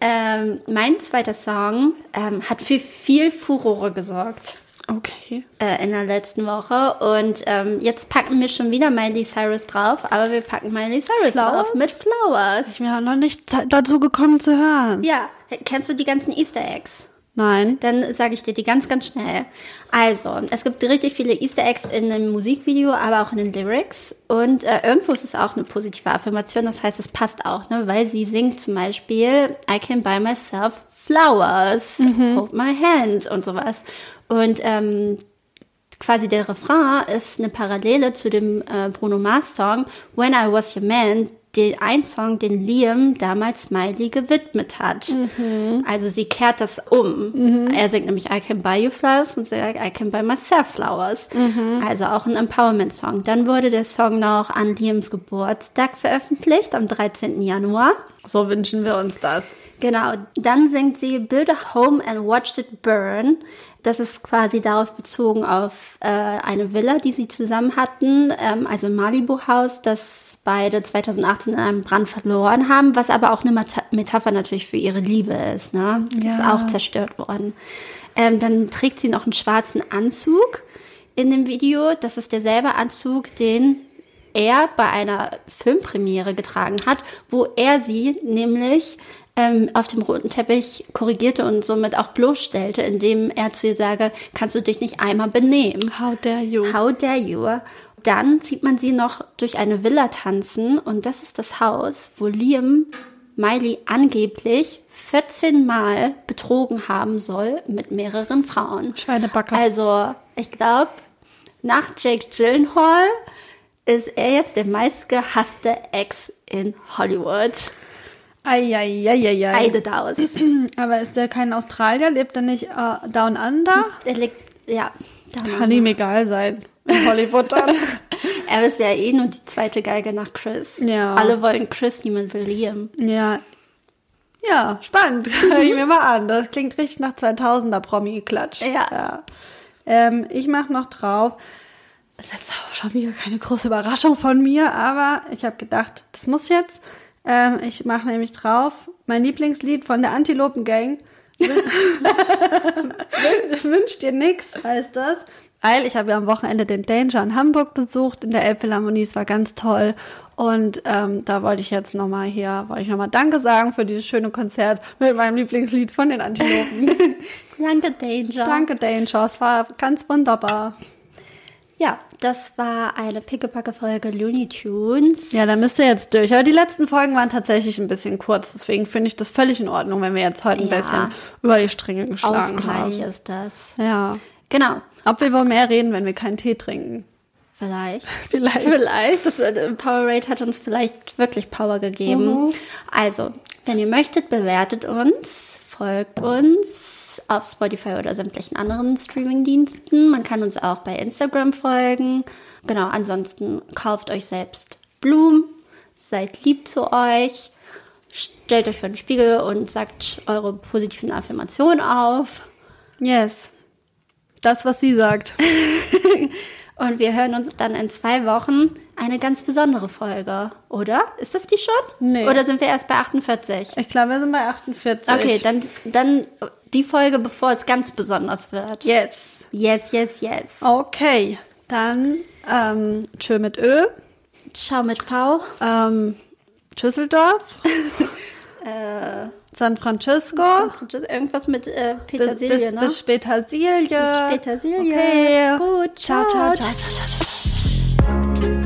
Ähm, mein zweiter Song ähm, hat für viel Furore gesorgt Okay. äh, in der letzten Woche. Und ähm, jetzt packen wir schon wieder Miley Cyrus drauf, aber wir packen Miley Cyrus Flowers? drauf mit Flowers. Ich bin ja noch nicht dazu gekommen zu hören. Ja, kennst du die ganzen Easter Eggs? Nein. Dann sage ich dir die ganz, ganz schnell. Also, es gibt richtig viele Easter Eggs in dem Musikvideo, aber auch in den Lyrics. Und äh, irgendwo ist es auch eine positive Affirmation. Das heißt, es passt auch, ne? weil sie singt zum Beispiel I can buy myself flowers, hold my hand und sowas. Und ähm, quasi der Refrain ist eine Parallele zu dem äh, Bruno Mars Song When I Was Your Man, den ein Song, den Liam damals Smiley gewidmet hat. Also sie kehrt das um. Er singt nämlich I can buy you flowers und sie sagt I can buy myself flowers. Also auch ein Empowerment Song. Dann wurde der Song noch an Liams Geburtstag veröffentlicht am 13. Januar. So wünschen wir uns das. Genau, dann singt sie Build a Home and Watched It Burn. Das ist quasi darauf bezogen auf äh, eine Villa, die sie zusammen hatten, ähm, also ein Malibu-Haus, das beide 2018 in einem Brand verloren haben, was aber auch eine Meta Metapher natürlich für ihre Liebe ist. Ne? Ist Ja. auch zerstört worden. Ähm, dann trägt sie noch einen schwarzen Anzug in dem Video. Das ist derselbe Anzug, den er bei einer Filmpremiere getragen hat, wo er sie nämlich ähm, auf dem roten Teppich korrigierte und somit auch bloßstellte, indem er zu ihr sage, kannst du dich nicht einmal benehmen? How dare you? How dare you? Dann sieht man sie noch durch eine Villa tanzen und das ist das Haus, wo Liam Miley angeblich 14 Mal betrogen haben soll mit mehreren Frauen. Schweinebacke. Also, ich glaube, nach Jake Gyllenhaal ist er jetzt der meistgehasste Ex in Hollywood. Eieieiei. Eide Daus. Aber ist der kein Australier? Lebt er nicht äh, Down Under? Der liegt, ja. da Kann ihm egal sein. In Hollywood dann. Er ist ja eh nur die zweite Geige nach Chris. Ja. Alle wollen Chris, niemand will Liam. ja. Ja, spannend. Hör ich mir mal an. Das klingt richtig nach 2000er Promi-Klatsch. Ja. Ähm, ich mache noch drauf. Das ist jetzt auch schon wieder keine große Überraschung von mir, aber ich habe gedacht, das muss jetzt. Ähm, ich mache nämlich drauf mein Lieblingslied von der Antilopen Gang. Wünsch dir nix, heißt das. Weil ich habe ja am Wochenende den Danger in Hamburg besucht, in der Elbphilharmonie, es war ganz toll. Und ähm, da wollte ich jetzt nochmal hier, wollte ich nochmal Danke sagen für dieses schöne Konzert mit meinem Lieblingslied von den Antilopen. Danke, Danger. Danke, Danger, es war ganz wunderbar. Ja, das war eine pickepacke-Folge Looney Tunes. Ja, da müsst ihr jetzt durch. Aber die letzten Folgen waren tatsächlich ein bisschen kurz. Deswegen finde ich das völlig in Ordnung, wenn wir jetzt heute ein Ja. bisschen über die Stränge geschlagen Ausgleich haben. ist das. Ja. Genau. Ob wir wohl mehr reden, wenn wir keinen Tee trinken? Vielleicht. Vielleicht. Vielleicht. Das äh, Powerade hat uns vielleicht wirklich Power gegeben. Also, wenn ihr möchtet, bewertet uns, folgt uns auf Spotify oder sämtlichen anderen Streamingdiensten. Man kann uns auch bei Instagram folgen. Genau, ansonsten kauft euch selbst Blumen, seid lieb zu euch, stellt euch vor den Spiegel und sagt eure positiven Affirmationen auf. Yes. Das, was sie sagt. Und wir hören uns dann in zwei Wochen eine ganz besondere Folge, oder? Ist das die schon? Nee. Oder sind wir erst bei 48? Ich glaube, wir sind bei 48. Okay, dann, dann die Folge, bevor es ganz besonders wird. Yes. Yes, yes, yes. Okay. Dann ähm, Tschö mit Ö. Ciao mit V. Ähm, Düsseldorf. San Francisco. Irgendwas mit äh, Petersilie, bis, bis, ne? Bis Petersilie. Bis Petersilie. Okay. Gut. ciao, ciao, ciao, ciao, ciao. ciao, ciao.